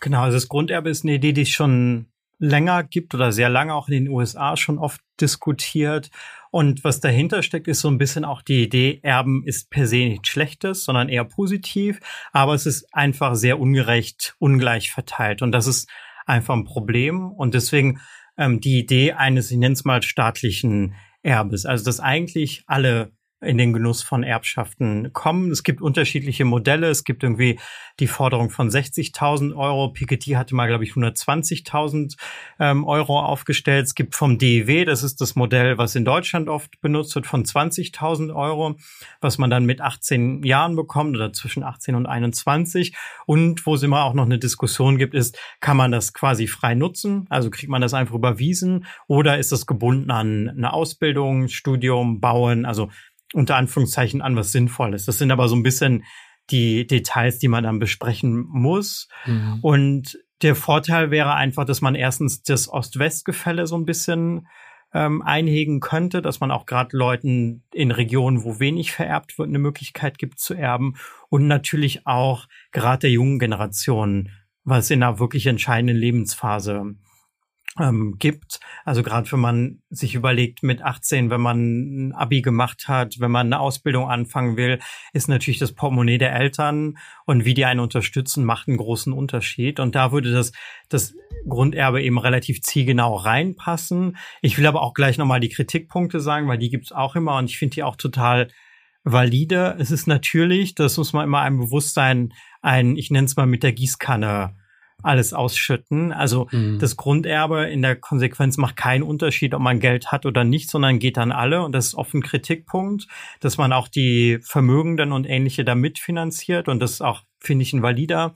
Genau, also das Grunderbe ist eine Idee, die es schon länger gibt oder sehr lange auch in den USA schon oft diskutiert. Und was dahinter steckt, ist so ein bisschen auch die Idee, Erben ist per se nichts Schlechtes, sondern eher positiv, aber es ist einfach sehr ungerecht, ungleich verteilt. Und das ist einfach ein Problem. Und deswegen ähm, die Idee eines, ich nenne es mal, staatlichen Erbes. Also dass eigentlich alle in den Genuss von Erbschaften kommen. Es gibt unterschiedliche Modelle. Es gibt irgendwie die Forderung von 60.000 Euro. Piketty hatte mal, glaube ich, 120.000 ähm, Euro aufgestellt. Es gibt vom DEW, das ist das Modell, was in Deutschland oft benutzt wird, von 20.000 Euro, was man dann mit 18 Jahren bekommt oder zwischen 18 und 21. Und wo es immer auch noch eine Diskussion gibt, ist, kann man das quasi frei nutzen? Also kriegt man das einfach überwiesen oder ist das gebunden an eine Ausbildung, Studium, Bauen? Also unter Anführungszeichen an was Sinnvolles. Das sind aber so ein bisschen die Details, die man dann besprechen muss. Mhm. Und der Vorteil wäre einfach, dass man erstens das Ost-West-Gefälle so ein bisschen ähm, einhegen könnte, dass man auch gerade Leuten in Regionen, wo wenig vererbt wird, eine Möglichkeit gibt zu erben und natürlich auch gerade der jungen Generation, was in einer wirklich entscheidenden Lebensphase ähm, gibt. Also gerade wenn man sich überlegt mit 18, wenn man ein Abi gemacht hat, wenn man eine Ausbildung anfangen will, ist natürlich das Portemonnaie der Eltern und wie die einen unterstützen, macht einen großen Unterschied. Und da würde das, das Grunderbe eben relativ zielgenau reinpassen. Ich will aber auch gleich nochmal die Kritikpunkte sagen, weil die gibt's auch immer und ich finde die auch total valide. Es ist natürlich, das muss man immer einem Bewusstsein, ein, ich nenne es mal mit der Gießkanne alles ausschütten. Also mhm. das Grunderbe in der Konsequenz macht keinen Unterschied, ob man Geld hat oder nicht, sondern geht an alle. Und das ist oft ein Kritikpunkt, dass man auch die Vermögenden und ähnliche da mitfinanziert. Und das ist auch, finde ich, ein valider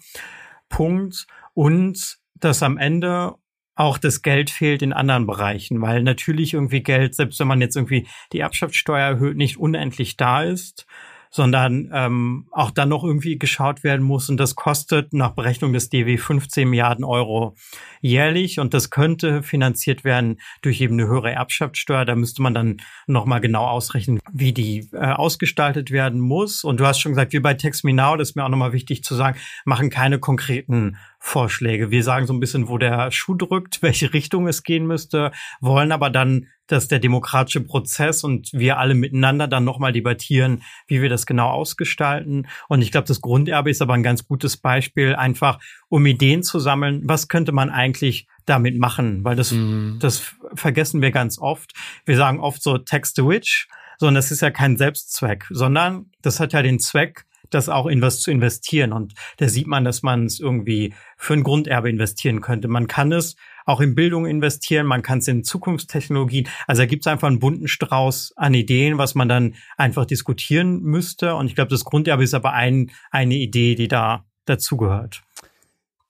Punkt. Und dass am Ende auch das Geld fehlt in anderen Bereichen, weil natürlich irgendwie Geld, selbst wenn man jetzt irgendwie die Erbschaftssteuer erhöht, nicht unendlich da ist sondern ähm, auch dann noch irgendwie geschaut werden muss. Und das kostet nach Berechnung des DW 15 Milliarden Euro jährlich. Und das könnte finanziert werden durch eben eine höhere Erbschaftssteuer. Da müsste man dann nochmal genau ausrechnen, wie die äh, ausgestaltet werden muss. Und du hast schon gesagt, wie bei Text Me Now, das ist mir auch nochmal wichtig zu sagen, machen keine konkreten Vorschläge. Wir sagen so ein bisschen, wo der Schuh drückt, [laughs] welche Richtung es gehen müsste, wollen aber dann, dass der demokratische Prozess und wir alle miteinander dann nochmal debattieren, wie wir das genau ausgestalten. Und ich glaube, das Grunderbe ist aber ein ganz gutes Beispiel, einfach um Ideen zu sammeln, was könnte man eigentlich damit machen, weil das, mhm. das vergessen wir ganz oft. Wir sagen oft so Text to Witch, sondern das ist ja kein Selbstzweck, sondern das hat ja den Zweck, das auch in was zu investieren. Und da sieht man, dass man es irgendwie für ein Grunderbe investieren könnte. Man kann es auch in Bildung investieren, man kann es in Zukunftstechnologien. Also da gibt es einfach einen bunten Strauß an Ideen, was man dann einfach diskutieren müsste. Und ich glaube, das Grunderbe ist aber ein, eine Idee, die da dazugehört.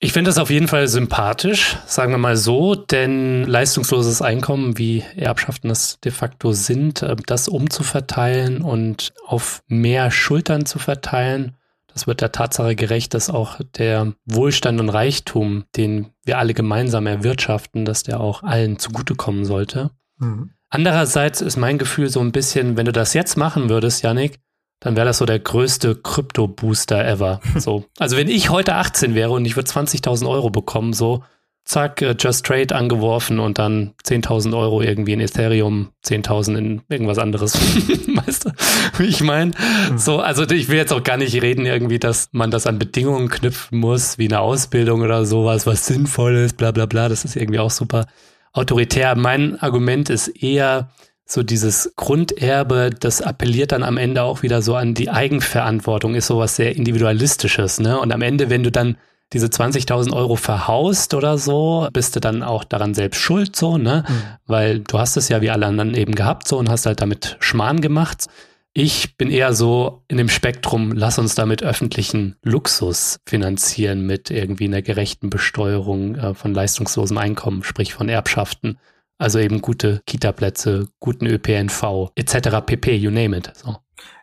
Ich finde das auf jeden Fall sympathisch, sagen wir mal so, denn leistungsloses Einkommen, wie Erbschaften das de facto sind, äh, das umzuverteilen und auf mehr Schultern zu verteilen, das wird der Tatsache gerecht, dass auch der Wohlstand und Reichtum, den wir alle gemeinsam erwirtschaften, dass der auch allen zugutekommen sollte. Mhm. Andererseits ist mein Gefühl so ein bisschen, wenn du das jetzt machen würdest, Yannick, dann wäre das so der größte Krypto-Booster ever. [laughs] So. Also wenn ich heute 18 wäre und ich würde 20.000 Euro bekommen, so zack, äh, Just Trade angeworfen und dann 10.000 Euro irgendwie in Ethereum, 10.000 in irgendwas anderes. [laughs] weißt du, wie ich meine? Mhm. So, also ich will jetzt auch gar nicht reden irgendwie, dass man das an Bedingungen knüpfen muss, wie eine Ausbildung oder sowas, was sinnvoll ist, bla bla bla. Das ist irgendwie auch super autoritär. Mein Argument ist eher, so dieses Grunderbe, das appelliert dann am Ende auch wieder so an die Eigenverantwortung, ist sowas sehr individualistisches, ne? Und am Ende, wenn du dann diese 20.000 Euro verhaust oder so, bist du dann auch daran selbst schuld, so, ne? Mhm. Weil du hast es ja wie alle anderen eben gehabt, so, und hast halt damit Schmarrn gemacht. Ich bin eher so in dem Spektrum, lass uns damit öffentlichen Luxus finanzieren mit irgendwie einer gerechten Besteuerung äh, von leistungslosem Einkommen, sprich von Erbschaften also eben gute Kita-Plätze, guten ÖPNV etc. pp, you name it. So.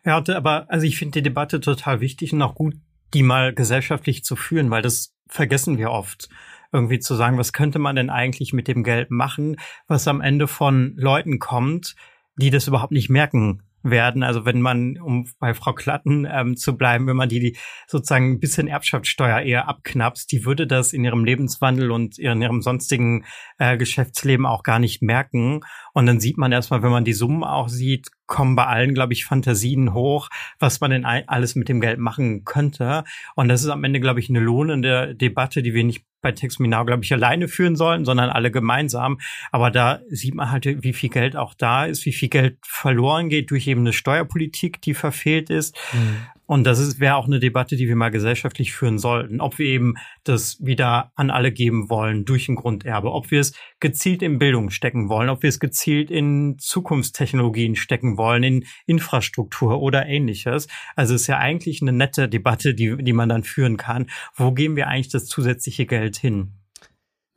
Ja, aber also ich finde die Debatte total wichtig und auch gut, die mal gesellschaftlich zu führen, weil das vergessen wir oft. Irgendwie zu sagen, was könnte man denn eigentlich mit dem Geld machen, was am Ende von Leuten kommt, die das überhaupt nicht merken, werden. Also wenn man, um bei Frau Klatten ähm, zu bleiben, wenn man die, die sozusagen ein bisschen Erbschaftssteuer eher abknapst, die würde das in ihrem Lebenswandel und in ihrem sonstigen äh, Geschäftsleben auch gar nicht merken. Und dann sieht man erstmal, wenn man die Summen auch sieht, kommen bei allen, glaube ich, Fantasien hoch, was man denn alles mit dem Geld machen könnte. Und das ist am Ende, glaube ich, eine lohnende Debatte, die wir nicht bei Textminau, glaube ich, alleine führen sollen, sondern alle gemeinsam. Aber da sieht man halt, wie viel Geld auch da ist, wie viel Geld verloren geht durch eben eine Steuerpolitik, die verfehlt ist. Mhm. Und das wäre auch eine Debatte, die wir mal gesellschaftlich führen sollten, ob wir eben das wieder an alle geben wollen durch ein Grunderbe, ob wir es gezielt in Bildung stecken wollen, ob wir es gezielt in Zukunftstechnologien stecken wollen, in Infrastruktur oder ähnliches. Also es ist ja eigentlich eine nette Debatte, die, die man dann führen kann. Wo geben wir eigentlich das zusätzliche Geld hin?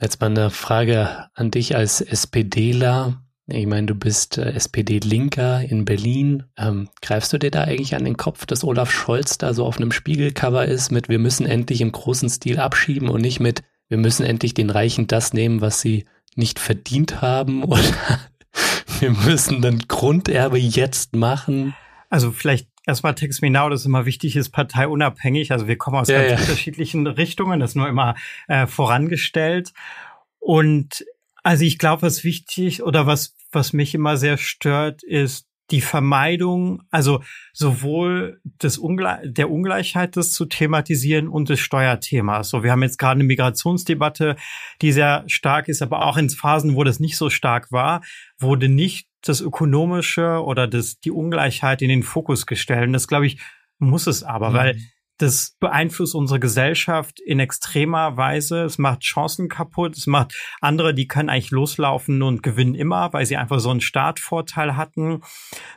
Jetzt mal eine Frage an dich als SPDler. Ich meine, du bist äh, SPD-Linker in Berlin. Ähm, greifst du dir da eigentlich an den Kopf, dass Olaf Scholz da so auf einem Spiegelcover ist mit wir müssen endlich im großen Stil abschieben und nicht mit wir müssen endlich den Reichen das nehmen, was sie nicht verdient haben [laughs] oder wir müssen dann Grunderbe jetzt machen? Also vielleicht erstmal Text Me Now, das ist immer wichtig ist, parteiunabhängig. Also wir kommen aus ja, ganz ja. unterschiedlichen Richtungen, das nur immer äh, vorangestellt. Und also ich glaube, was wichtig oder was was mich immer sehr stört, ist die Vermeidung, also sowohl des Ungle der Ungleichheit des zu thematisieren und des Steuerthemas. So, wir haben jetzt gerade eine Migrationsdebatte, die sehr stark ist, aber auch in Phasen, wo das nicht so stark war, wurde nicht das Ökonomische oder das, die Ungleichheit in den Fokus gestellt. Und das, glaube ich, muss es aber, mhm. weil das beeinflusst unsere Gesellschaft in extremer Weise. Es macht Chancen kaputt. Es macht andere, die können eigentlich loslaufen und gewinnen immer, weil sie einfach so einen Startvorteil hatten.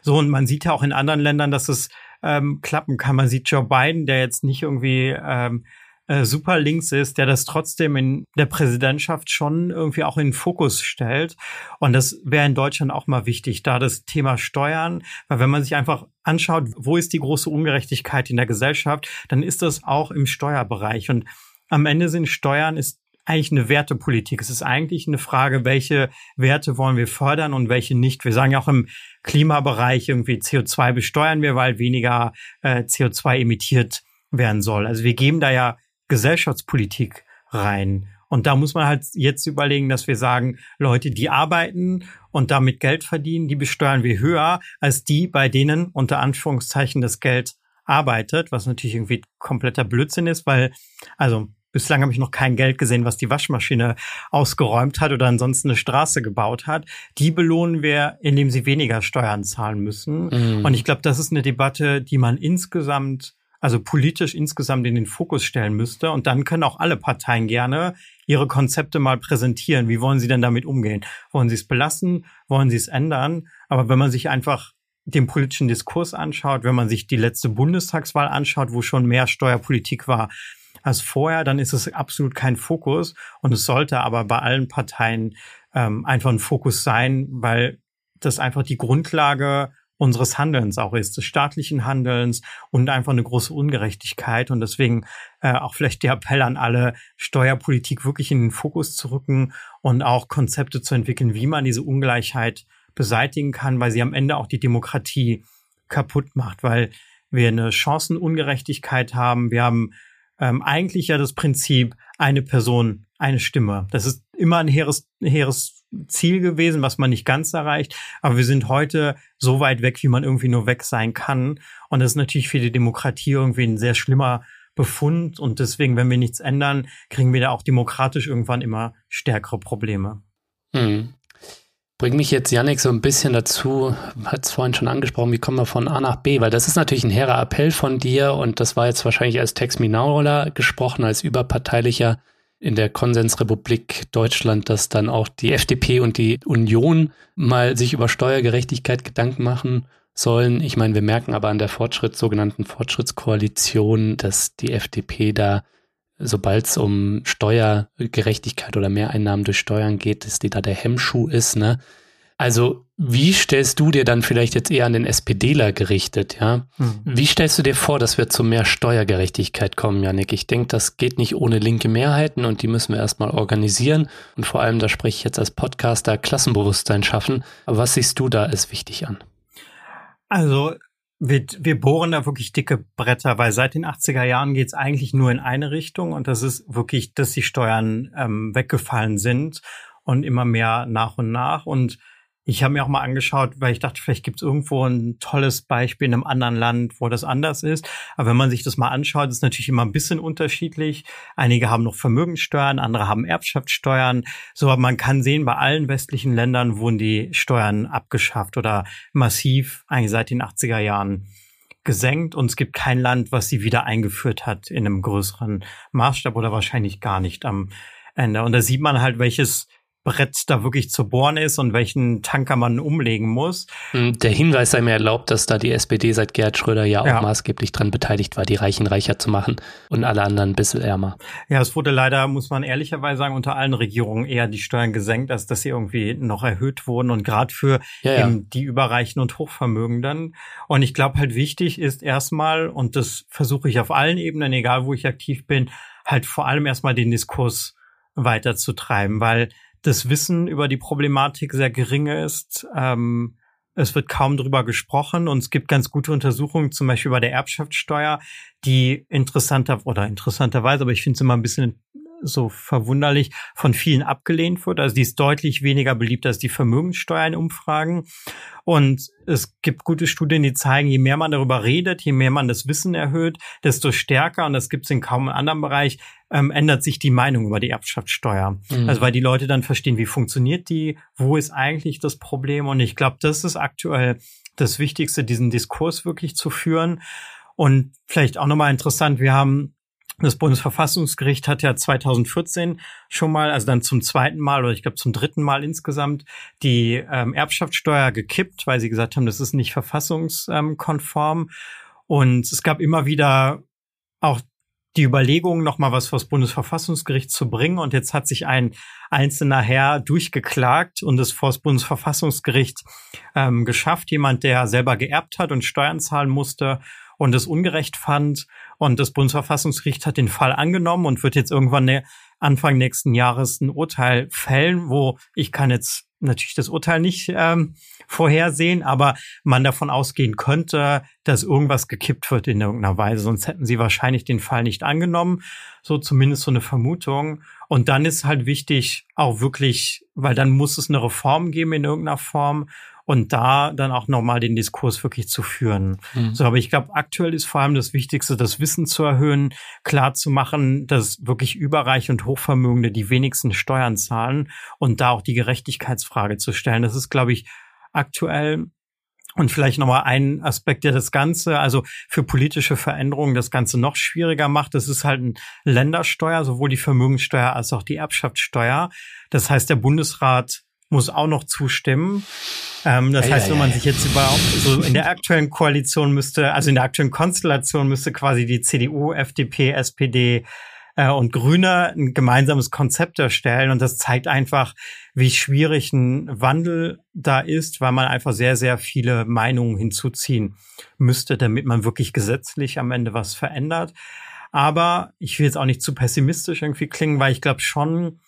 So, und man sieht ja auch in anderen Ländern, dass es ähm, klappen kann. Man sieht Joe Biden, der jetzt nicht irgendwie ähm, äh, super links ist, der das trotzdem in der Präsidentschaft schon irgendwie auch in den Fokus stellt. Und das wäre in Deutschland auch mal wichtig, da das Thema Steuern, weil wenn man sich einfach anschaut, wo ist die große Ungerechtigkeit in der Gesellschaft, dann ist das auch im Steuerbereich. Und am Ende sind Steuern ist eigentlich eine Wertepolitik. Es ist eigentlich eine Frage, welche Werte wollen wir fördern und welche nicht. Wir sagen ja auch im Klimabereich irgendwie CO2 besteuern wir, weil weniger äh, CO2 emittiert werden soll. Also wir geben da ja Gesellschaftspolitik rein. Und da muss man halt jetzt überlegen, dass wir sagen, Leute, die arbeiten und damit Geld verdienen, die besteuern wir höher als die, bei denen unter Anführungszeichen das Geld arbeitet, was natürlich irgendwie kompletter Blödsinn ist, weil, also bislang habe ich noch kein Geld gesehen, was die Waschmaschine ausgeräumt hat oder ansonsten eine Straße gebaut hat. Die belohnen wir, indem sie weniger Steuern zahlen müssen. Mhm. Und ich glaube, das ist eine Debatte, die man insgesamt also politisch insgesamt in den Fokus stellen müsste. Und dann können auch alle Parteien gerne ihre Konzepte mal präsentieren. Wie wollen sie denn damit umgehen? Wollen sie es belassen? Wollen sie es ändern? Aber wenn man sich einfach den politischen Diskurs anschaut, wenn man sich die letzte Bundestagswahl anschaut, wo schon mehr Steuerpolitik war als vorher, dann ist es absolut kein Fokus. Und es sollte aber bei allen Parteien ähm, einfach ein Fokus sein, weil das einfach die Grundlage unseres Handelns auch ist, des staatlichen Handelns und einfach eine große Ungerechtigkeit. Und deswegen äh, auch vielleicht der Appell an alle, Steuerpolitik wirklich in den Fokus zu rücken und auch Konzepte zu entwickeln, wie man diese Ungleichheit beseitigen kann, weil sie am Ende auch die Demokratie kaputt macht, weil wir eine Chancenungerechtigkeit haben. Wir haben ähm, eigentlich ja das Prinzip, eine Person, eine Stimme. Das ist immer ein hehres, hehres Ziel gewesen, was man nicht ganz erreicht. Aber wir sind heute so weit weg, wie man irgendwie nur weg sein kann. Und das ist natürlich für die Demokratie irgendwie ein sehr schlimmer Befund. Und deswegen, wenn wir nichts ändern, kriegen wir da auch demokratisch irgendwann immer stärkere Probleme. Hm. Bringt mich jetzt Yannick so ein bisschen dazu, hat es vorhin schon angesprochen, wie kommen wir von A nach B? Weil das ist natürlich ein hehrer Appell von dir und das war jetzt wahrscheinlich als Tex Minaula gesprochen, als überparteilicher in der Konsensrepublik Deutschland, dass dann auch die FDP und die Union mal sich über Steuergerechtigkeit Gedanken machen sollen. Ich meine, wir merken aber an der Fortschritt, sogenannten Fortschrittskoalition, dass die FDP da, sobald es um Steuergerechtigkeit oder Mehreinnahmen durch Steuern geht, dass die da der Hemmschuh ist, ne? Also, wie stellst du dir dann vielleicht jetzt eher an den SPDler gerichtet, ja? Mhm. Wie stellst du dir vor, dass wir zu mehr Steuergerechtigkeit kommen, Janik? Ich denke, das geht nicht ohne linke Mehrheiten und die müssen wir erstmal organisieren und vor allem, da spreche ich jetzt als Podcaster, Klassenbewusstsein schaffen. Aber was siehst du da als wichtig an? Also, wir, wir bohren da wirklich dicke Bretter, weil seit den 80er Jahren geht es eigentlich nur in eine Richtung und das ist wirklich, dass die Steuern ähm, weggefallen sind und immer mehr nach und nach und Ich habe mir auch mal angeschaut, weil ich dachte, vielleicht gibt es irgendwo ein tolles Beispiel in einem anderen Land, wo das anders ist. Aber wenn man sich das mal anschaut, ist natürlich immer ein bisschen unterschiedlich. Einige haben noch Vermögenssteuern, andere haben Erbschaftssteuern. So, aber man kann sehen, bei allen westlichen Ländern wurden die Steuern abgeschafft oder massiv eigentlich seit den 80er Jahren gesenkt und es gibt kein Land, was sie wieder eingeführt hat in einem größeren Maßstab oder wahrscheinlich gar nicht am Ende. Und da sieht man halt, welches Brett da wirklich zu bohren ist und welchen Tanker man umlegen muss. Hm, der Hinweis sei mir erlaubt, dass da die SPD seit Gerhard Schröder ja auch ja. maßgeblich dran beteiligt war, die Reichen reicher zu machen und alle anderen ein bisschen ärmer. Ja, es wurde leider, muss man ehrlicherweise sagen, unter allen Regierungen eher die Steuern gesenkt, als dass sie irgendwie noch erhöht wurden und gerade für ja, ja. eben die Überreichen und Hochvermögenden. Und ich glaube halt wichtig ist erstmal, und das versuche ich auf allen Ebenen, egal wo ich aktiv bin, halt vor allem erstmal den Diskurs weiterzutreiben, weil das Wissen über die Problematik sehr gering ist. Ähm, es wird kaum drüber gesprochen und es gibt ganz gute Untersuchungen, zum Beispiel bei der Erbschaftssteuer, die interessanter oder interessanterweise, aber ich finde es immer ein bisschen so verwunderlich von vielen abgelehnt wird. Also die ist deutlich weniger beliebt als die Vermögenssteuer in Umfragen. Und es gibt gute Studien, die zeigen, je mehr man darüber redet, je mehr man das Wissen erhöht, desto stärker, und das gibt es in kaum einem anderen Bereich, ähm, ändert sich die Meinung über die Erbschaftssteuer. Mhm. Also weil die Leute dann verstehen, wie funktioniert die, wo ist eigentlich das Problem. Und ich glaube, das ist aktuell das Wichtigste, diesen Diskurs wirklich zu führen. Und vielleicht auch nochmal interessant, wir haben das Bundesverfassungsgericht hat ja 2014 schon mal, also dann zum zweiten Mal oder ich glaube zum dritten Mal insgesamt, die ähm, Erbschaftssteuer gekippt, weil sie gesagt haben, das ist nicht verfassungskonform. Und es gab immer wieder auch die Überlegung, nochmal was vors Bundesverfassungsgericht zu bringen. Und jetzt hat sich ein einzelner Herr durchgeklagt und es vors Bundesverfassungsgericht ähm, geschafft. Jemand, der selber geerbt hat und Steuern zahlen musste und es ungerecht fand. Und das Bundesverfassungsgericht hat den Fall angenommen und wird jetzt irgendwann Anfang nächsten Jahres ein Urteil fällen, wo ich kann jetzt natürlich das Urteil nicht ähm, vorhersehen, aber man davon ausgehen könnte, dass irgendwas gekippt wird in irgendeiner Weise. Sonst hätten sie wahrscheinlich den Fall nicht angenommen. So zumindest so eine Vermutung. Und dann ist halt wichtig, auch wirklich, weil dann muss es eine Reform geben in irgendeiner Form und da dann auch nochmal den Diskurs wirklich zu führen. Mhm. So, aber ich glaube, aktuell ist vor allem das Wichtigste, das Wissen zu erhöhen, klar zu machen, dass wirklich Überreiche und Hochvermögende die wenigsten Steuern zahlen und da auch die Gerechtigkeitsfrage zu stellen. Das ist, glaube ich, aktuell und vielleicht nochmal ein Aspekt, der das Ganze, also für politische Veränderungen das Ganze noch schwieriger macht. Das ist halt ein Ländersteuer, sowohl die Vermögenssteuer als auch die Erbschaftssteuer. Das heißt, der Bundesrat muss auch noch zustimmen. Ähm, das ja, heißt, ja, wenn man ja, sich jetzt überhaupt so in der aktuellen Koalition müsste, also in der aktuellen Konstellation müsste quasi die CDU, FDP, SPD äh, und Grüne ein gemeinsames Konzept erstellen. Und das zeigt einfach, wie schwierig ein Wandel da ist, weil man einfach sehr, sehr viele Meinungen hinzuziehen müsste, damit man wirklich gesetzlich am Ende was verändert. Aber ich will jetzt auch nicht zu pessimistisch irgendwie klingen, weil ich glaube schon,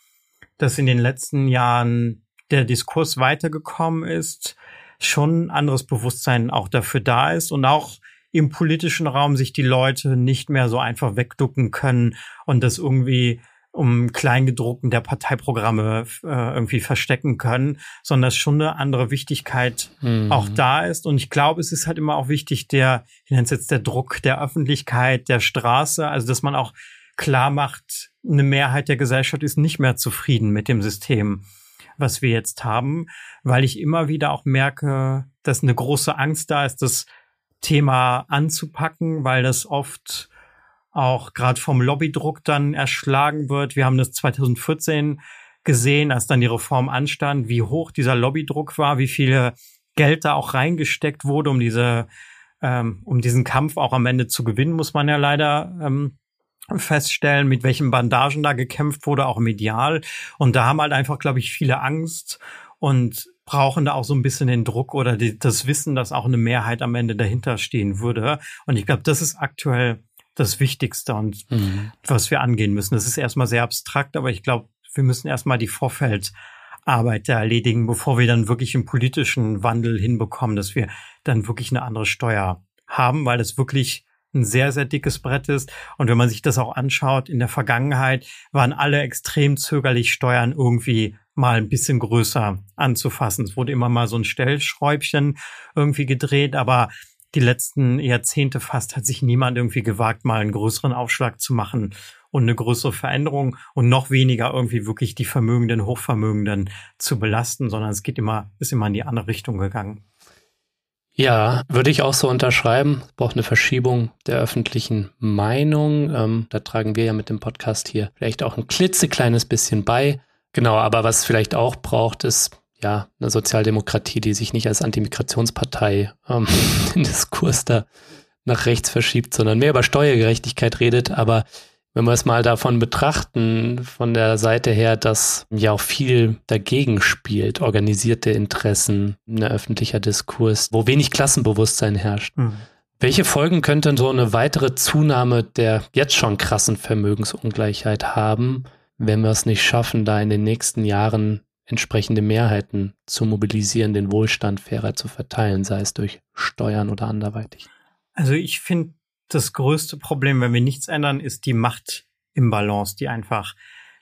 dass in den letzten Jahren der Diskurs weitergekommen ist, schon ein anderes Bewusstsein auch dafür da ist und auch im politischen Raum sich die Leute nicht mehr so einfach wegducken können und das irgendwie um Kleingedruckten der Parteiprogramme äh, irgendwie verstecken können, sondern dass schon eine andere Wichtigkeit mhm. auch da ist. Und ich glaube, es ist halt immer auch wichtig, der, ich nenne es jetzt der Druck der Öffentlichkeit, der Straße, also dass man auch klar macht, eine Mehrheit der Gesellschaft ist nicht mehr zufrieden mit dem System was wir jetzt haben, weil ich immer wieder auch merke, dass eine große Angst da ist, das Thema anzupacken, weil das oft auch gerade vom Lobbydruck dann erschlagen wird. Wir haben das 2014 gesehen, als dann die Reform anstand, wie hoch dieser Lobbydruck war, wie viel Geld da auch reingesteckt wurde, um diese, ähm, um diesen Kampf auch am Ende zu gewinnen, muss man ja leider ähm, feststellen, mit welchen Bandagen da gekämpft wurde, auch medial. Und da haben halt einfach, glaube ich, viele Angst und brauchen da auch so ein bisschen den Druck oder die, das Wissen, dass auch eine Mehrheit am Ende dahinter stehen würde. Und ich glaube, das ist aktuell das Wichtigste und mhm. was wir angehen müssen. Das ist erstmal sehr abstrakt, aber ich glaube, wir müssen erstmal die Vorfeldarbeit da erledigen, bevor wir dann wirklich einen politischen Wandel hinbekommen, dass wir dann wirklich eine andere Steuer haben, weil es wirklich ein sehr, sehr dickes Brett ist. Und wenn man sich das auch anschaut, in der Vergangenheit waren alle extrem zögerlich, Steuern irgendwie mal ein bisschen größer anzufassen. Es wurde immer mal so ein Stellschräubchen irgendwie gedreht, aber die letzten Jahrzehnte fast hat sich niemand irgendwie gewagt, mal einen größeren Aufschlag zu machen und eine größere Veränderung und noch weniger irgendwie wirklich die Vermögenden, Hochvermögenden zu belasten, sondern es geht immer, ist immer in die andere Richtung gegangen. Ja, würde ich auch so unterschreiben. Es braucht eine Verschiebung der öffentlichen Meinung. Ähm, da tragen wir ja mit dem Podcast hier vielleicht auch ein klitzekleines bisschen bei. Genau, aber was vielleicht auch braucht, ist ja eine Sozialdemokratie, die sich nicht als Antimigrationspartei ähm, [laughs] den Diskurs da nach rechts verschiebt, sondern mehr über Steuergerechtigkeit redet. Aber wenn wir es mal davon betrachten, von der Seite her, dass ja auch viel dagegen spielt, organisierte Interessen, ein öffentlicher Diskurs, wo wenig Klassenbewusstsein herrscht. Mhm. Welche Folgen könnte so eine weitere Zunahme der jetzt schon krassen Vermögensungleichheit haben, wenn wir es nicht schaffen, da in den nächsten Jahren entsprechende Mehrheiten zu mobilisieren, den Wohlstand fairer zu verteilen, sei es durch Steuern oder anderweitig? Also ich finde, das größte Problem, wenn wir nichts ändern, ist die Macht im Balance, die einfach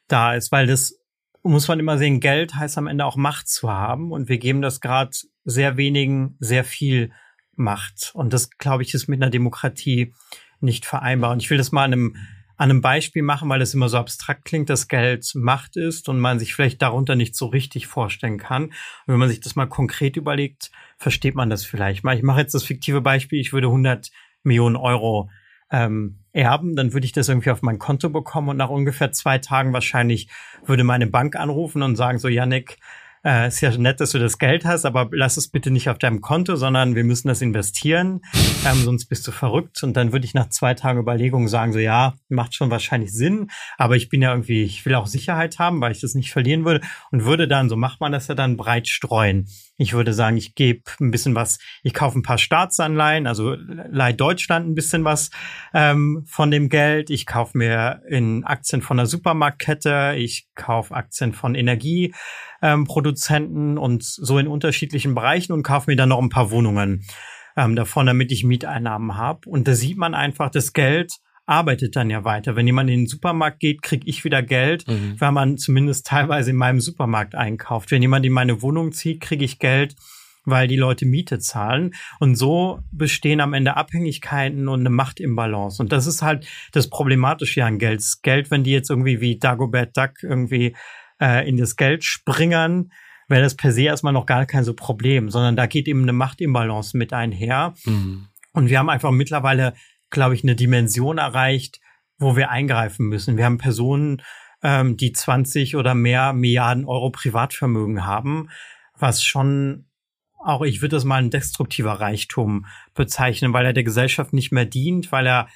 da ist, weil das muss man immer sehen, Geld heißt am Ende auch Macht zu haben und wir geben das gerade sehr wenigen sehr viel Macht und das glaube ich ist mit einer Demokratie nicht vereinbar und ich will das mal an einem an einem Beispiel machen, weil es immer so abstrakt klingt, dass Geld Macht ist und man sich vielleicht darunter nicht so richtig vorstellen kann. Und wenn man sich das mal konkret überlegt, versteht man das vielleicht mal. Ich mache jetzt das fiktive Beispiel, ich würde 100 Millionen Euro ähm, erben, dann würde ich das irgendwie auf mein Konto bekommen und nach ungefähr zwei Tagen wahrscheinlich würde meine Bank anrufen und sagen so, Yannick, äh, ist ja nett, dass du das Geld hast, aber lass es bitte nicht auf deinem Konto, sondern wir müssen das investieren, ähm, sonst bist du verrückt. Und dann würde ich nach zwei Tagen Überlegung sagen, so ja, macht schon wahrscheinlich Sinn, aber ich bin ja irgendwie, ich will auch Sicherheit haben, weil ich das nicht verlieren würde und würde dann, so macht man das ja dann breit streuen. Ich würde sagen, ich gebe ein bisschen was, ich kaufe ein paar Staatsanleihen, also leih Deutschland ein bisschen was ähm, von dem Geld. Ich kaufe mir in Aktien von der Supermarktkette, ich kaufe Aktien von Energieproduzenten ähm, und so in unterschiedlichen Bereichen und kaufe mir dann noch ein paar Wohnungen ähm, davon, damit ich Mieteinnahmen habe. Und da sieht man einfach, das Geld arbeitet dann ja weiter. Wenn jemand in den Supermarkt geht, kriege ich wieder Geld, mhm. weil man zumindest teilweise in meinem Supermarkt einkauft. Wenn jemand in meine Wohnung zieht, kriege ich Geld, weil die Leute Miete zahlen. Und so bestehen am Ende Abhängigkeiten und eine Macht im Balance. Und das ist halt das Problematische an Geld. Geld, wenn die jetzt irgendwie wie Dagobert Duck irgendwie äh, in das Geld springern, wäre das per se erstmal noch gar kein so Problem, sondern da geht eben eine Machtimbalance mit einher. Mhm. Und wir haben einfach mittlerweile glaube ich, eine Dimension erreicht, wo wir eingreifen müssen. Wir haben Personen, ähm, die 20 oder mehr Milliarden Euro Privatvermögen haben, was schon auch, ich würde das mal ein destruktiver Reichtum bezeichnen, weil er der Gesellschaft nicht mehr dient, weil er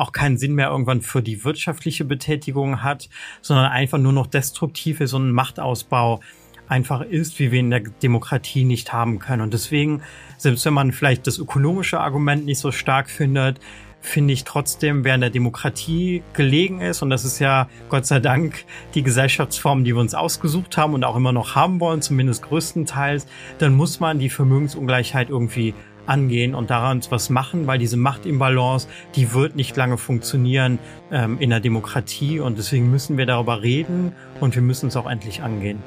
auch keinen Sinn mehr irgendwann für die wirtschaftliche Betätigung hat, sondern einfach nur noch destruktiv ist und ein Machtausbau einfach ist, wie wir in der Demokratie nicht haben können. Und deswegen, selbst wenn man vielleicht das ökonomische Argument nicht so stark findet, finde ich trotzdem, wer in der Demokratie gelegen ist, und das ist ja Gott sei Dank die Gesellschaftsform, die wir uns ausgesucht haben und auch immer noch haben wollen, zumindest größtenteils, dann muss man die Vermögensungleichheit irgendwie angehen und daran was machen, weil diese Machtimbalance, die wird nicht lange funktionieren ähm, in der Demokratie und deswegen müssen wir darüber reden und wir müssen es auch endlich angehen.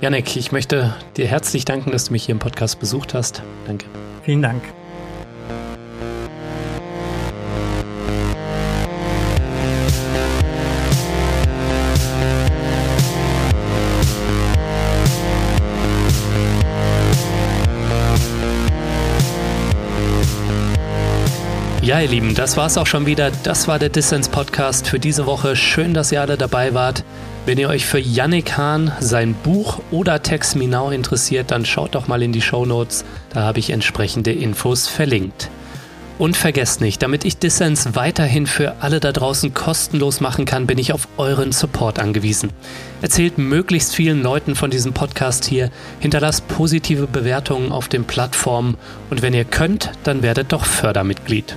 Janek, ich möchte dir herzlich danken, dass du mich hier im Podcast besucht hast. Danke. Vielen Dank. Ja, ihr Lieben, das war's auch schon wieder. Das war der Distance Podcast für diese Woche. Schön, dass ihr alle dabei wart. Wenn ihr euch für Yannick Hahn, sein Buch oder Text Now interessiert, dann schaut doch mal in die Show Notes. Da habe ich entsprechende Infos verlinkt. Und vergesst nicht, damit ich Dissens weiterhin für alle da draußen kostenlos machen kann, bin ich auf euren Support angewiesen. Erzählt möglichst vielen Leuten von diesem Podcast hier, hinterlasst positive Bewertungen auf den Plattformen und wenn ihr könnt, dann werdet doch Fördermitglied.